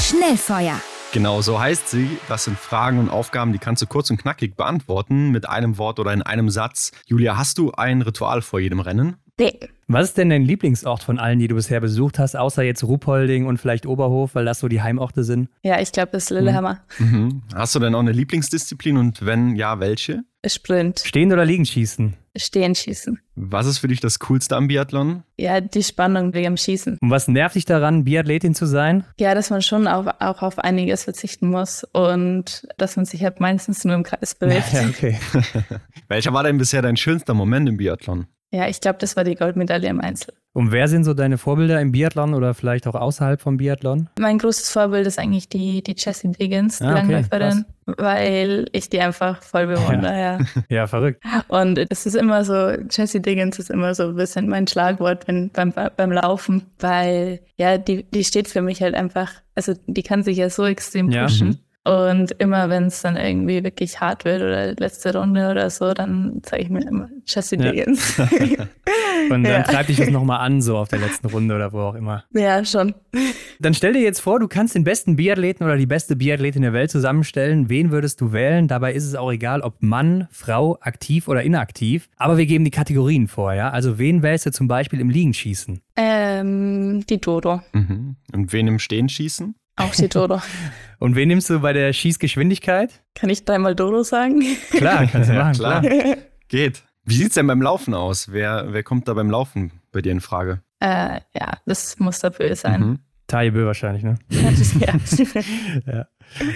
Schnellfeuer. Genau, so heißt sie. Das sind Fragen und Aufgaben, die kannst du kurz und knackig beantworten mit einem Wort oder in einem Satz. Julia, hast du ein Ritual vor jedem Rennen? Nee. Was ist denn dein Lieblingsort von allen, die du bisher besucht hast, außer jetzt Ruhpolding und vielleicht Oberhof, weil das so die Heimorte sind? Ja, ich glaube, das ist Lillehammer. Mhm. Hast du denn auch eine Lieblingsdisziplin und wenn ja, welche? Sprint, Stehen oder liegen schießen? Stehen, Schießen. Was ist für dich das Coolste am Biathlon? Ja, die Spannung wegen dem Schießen. Und was nervt dich daran, Biathletin zu sein? Ja, dass man schon auf, auch auf einiges verzichten muss und dass man sich halt meistens nur im Kreis bewegt. Ja, okay. Welcher war denn bisher dein schönster Moment im Biathlon? Ja, ich glaube, das war die Goldmedaille im Einzel. Und wer sind so deine Vorbilder im Biathlon oder vielleicht auch außerhalb vom Biathlon? Mein großes Vorbild ist eigentlich die, die Jessie Diggins, die Ah, okay, Langläuferin, weil ich die einfach voll bewundere. Ja. Ja, verrückt. Und es ist immer so, Jessie Diggins ist immer so ein bisschen mein Schlagwort wenn, beim, beim Laufen, weil ja, die, die steht für mich halt einfach, also die kann sich ja so extrem Ja. pushen. Mhm. Und immer wenn es dann irgendwie wirklich hart wird oder letzte Runde oder so, dann zeige ich mir immer Jessie Ja. Diggins. Und dann Ja. treibt dich das nochmal an, so auf der letzten Runde oder wo auch immer. ja, schon. Dann stell dir jetzt vor, du kannst den besten Biathleten oder die beste Biathletin der Welt zusammenstellen. Wen würdest du wählen? Dabei ist es auch egal, ob Mann, Frau, aktiv oder inaktiv. Aber wir geben die Kategorien vor, ja? Also wen wählst du zum Beispiel im Liegenschießen? Ähm, die Dodo. Mhm. Und wen im Stehen schießen? Auch die Dodo. Und wen nimmst du bei der Schießgeschwindigkeit? Kann ich dreimal Dodo sagen? Klar, kannst du Ja, machen, klar. klar. Geht. Wie sieht's denn beim Laufen aus? Wer, wer kommt da beim Laufen bei dir in Frage? Äh, ja, das muss der Böse sein. Mhm. Taibö wahrscheinlich, ne? Ja. ja.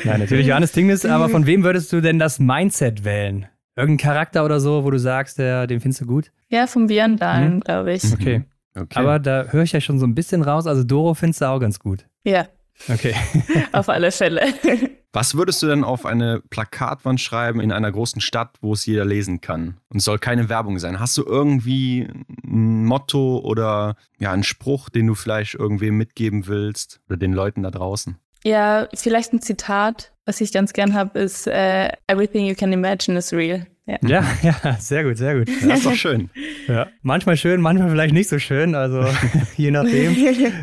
Nein, natürlich Johannes Tingnes, aber von wem würdest du denn das Mindset wählen? Irgendein Charakter oder so, wo du sagst, der, den findest du gut? Ja, vom Björn Dahlen, Mhm. glaube ich. Okay. Okay. Aber da höre ich ja schon so ein bisschen raus. Also Doro findest du auch ganz gut. Ja, Okay. auf alle Fälle. Was würdest du denn auf eine Plakatwand schreiben in einer großen Stadt, wo es jeder lesen kann? Und es soll keine Werbung sein. Hast du irgendwie ein Motto oder ja, einen Spruch, den du vielleicht irgendwem mitgeben willst oder den Leuten da draußen? Ja, vielleicht ein Zitat, was ich ganz gern habe, ist äh, Everything you can imagine is real. Ja. Ja, ja, sehr gut, sehr gut. Das ist doch schön. Ja. Manchmal schön, manchmal vielleicht nicht so schön, also je nachdem.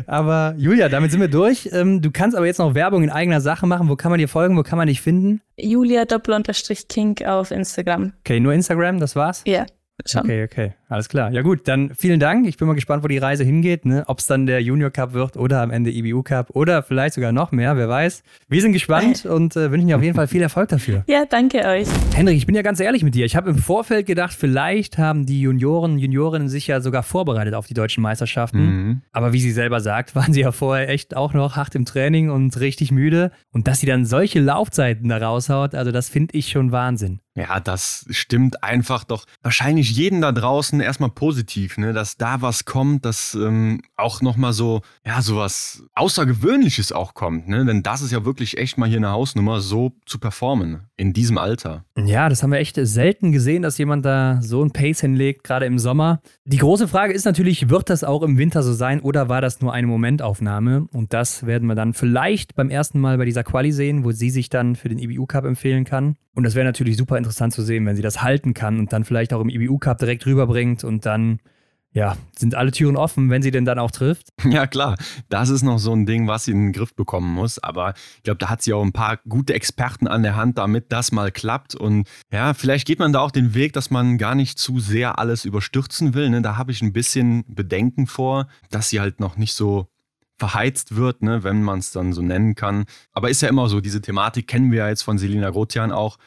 Aber Julia, damit sind wir durch. Ähm, Du kannst aber jetzt noch Werbung in eigener Sache machen. Wo kann man dir folgen? Wo kann man dich finden? Julia Doppel-Unterstrich King auf Instagram. Okay, nur Instagram, das war's? Ja, schon. Okay, okay, alles klar. Ja gut, dann vielen Dank. Ich bin mal gespannt, wo die Reise hingeht. Ne? Ob es dann der Junior Cup wird oder am Ende IBU Cup oder vielleicht sogar noch mehr, wer weiß. Wir sind gespannt und äh, wünschen dir auf jeden Fall viel Erfolg dafür. Ja, danke euch. Hendrik, ich bin ja ganz ehrlich mit dir. Ich habe im Vorfeld gedacht, vielleicht haben die Junioren, Juniorinnen sich ja sogar vorbereitet auf die deutschen Meisterschaften. Mhm. Aber wie sie selber sagt, waren sie ja vorher echt auch noch hart im Training und richtig müde. Und dass sie dann solche Laufzeiten da raushaut, also das finde ich schon Wahnsinn. Ja, das stimmt einfach doch wahrscheinlich jeden da draußen erstmal positiv, ne? dass da was kommt, dass ähm, auch nochmal so, ja, so was Außergewöhnliches auch kommt. Ne? Denn das ist ja wirklich echt mal hier eine Hausnummer, so zu performen in diesem Alter. Ja, das haben wir echt selten gesehen, dass jemand da so ein Pace hinlegt, gerade im Sommer. Die große Frage ist natürlich, wird das auch im Winter so sein oder war das nur eine Momentaufnahme? Und das werden wir dann vielleicht beim ersten Mal bei dieser Quali sehen, wo sie sich dann für den IBU Cup empfehlen kann. Und das wäre natürlich super interessant zu sehen, wenn sie das halten kann und dann vielleicht auch im IBU Cup direkt rüberbringt und dann, ja, sind alle Türen offen, wenn sie denn dann auch trifft. Ja, klar, das ist noch so ein Ding, was sie in den Griff bekommen muss. Aber ich glaube, da hat sie auch ein paar gute Experten an der Hand, damit das mal klappt. Und ja, vielleicht geht man da auch den Weg, dass man gar nicht zu sehr alles überstürzen will. Ne? Da habe ich ein bisschen Bedenken vor, dass sie halt noch nicht so verheizt wird, ne, wenn man es dann so nennen kann. Aber ist ja immer so, diese Thematik kennen wir ja jetzt von Selina Grotian auch.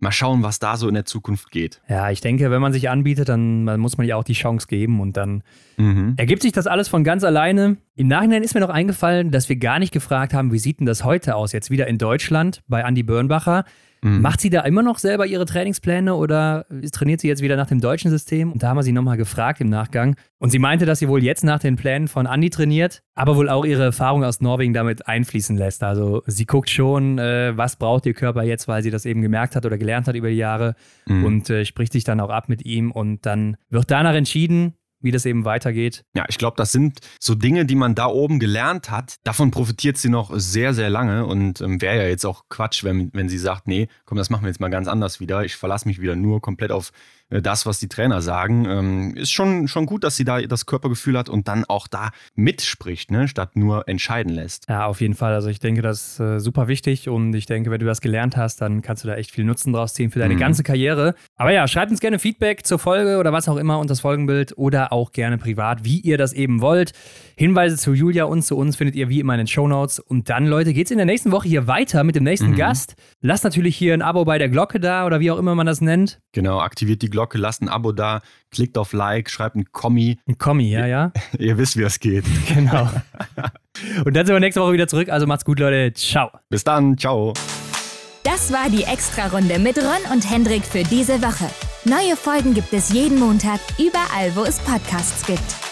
Mal schauen, was da so in der Zukunft geht. Ja, ich denke, wenn man sich anbietet, dann, muss man ihr auch die Chance geben und dann Mhm. Ergibt sich das alles von ganz alleine? Im Nachhinein ist mir noch eingefallen, dass wir gar nicht gefragt haben, wie sieht denn das heute aus, jetzt wieder in Deutschland bei Andy Birnbacher. Mhm. Macht sie da immer noch selber ihre Trainingspläne oder trainiert sie jetzt wieder nach dem deutschen System? Und da haben wir sie nochmal gefragt im Nachgang. Und sie meinte, dass sie wohl jetzt nach den Plänen von Andy trainiert, aber wohl auch ihre Erfahrung aus Norwegen damit einfließen lässt. Also sie guckt schon, äh, was braucht ihr Körper jetzt, weil sie das eben gemerkt hat oder gelernt hat über die Jahre Mhm. und äh, spricht sich dann auch ab mit ihm und dann wird danach entschieden, wie das eben weitergeht. Ja, ich glaube, das sind so Dinge, die man da oben gelernt hat. Davon profitiert sie noch sehr, sehr lange und ähm, wäre ja jetzt auch Quatsch, wenn, wenn sie sagt, nee, komm, das machen wir jetzt mal ganz anders wieder. Ich verlasse mich wieder nur komplett auf das, was die Trainer sagen. Ähm, ist schon, schon gut, dass sie da das Körpergefühl hat und dann auch da mitspricht, ne, statt nur entscheiden lässt. Ja, auf jeden Fall. Also ich denke, das ist äh, super wichtig und ich denke, wenn du das gelernt hast, dann kannst du da echt viel Nutzen draus ziehen für deine Mhm. ganze Karriere. Aber ja, schreibt uns gerne Feedback zur Folge oder was auch immer und das Folgenbild oder auch gerne privat, wie ihr das eben wollt. Hinweise zu Julia und zu uns findet ihr wie immer in den Shownotes. Und dann, Leute, geht's in der nächsten Woche hier weiter mit dem nächsten Mhm. Gast. Lasst natürlich hier ein Abo bei der Glocke da oder wie auch immer man das nennt. Genau, aktiviert die Glocke, lasst ein Abo da, klickt auf Like, schreibt ein Kommi. Ein Kommi, ja, ja. Ihr wisst, wie es geht. Genau. und dann sind wir nächste Woche wieder zurück. Also macht's gut, Leute. Ciao. Bis dann, ciao. Das war die Extra-Runde mit Ron und Hendrik für diese Woche. Neue Folgen gibt es jeden Montag, überall, wo es Podcasts gibt.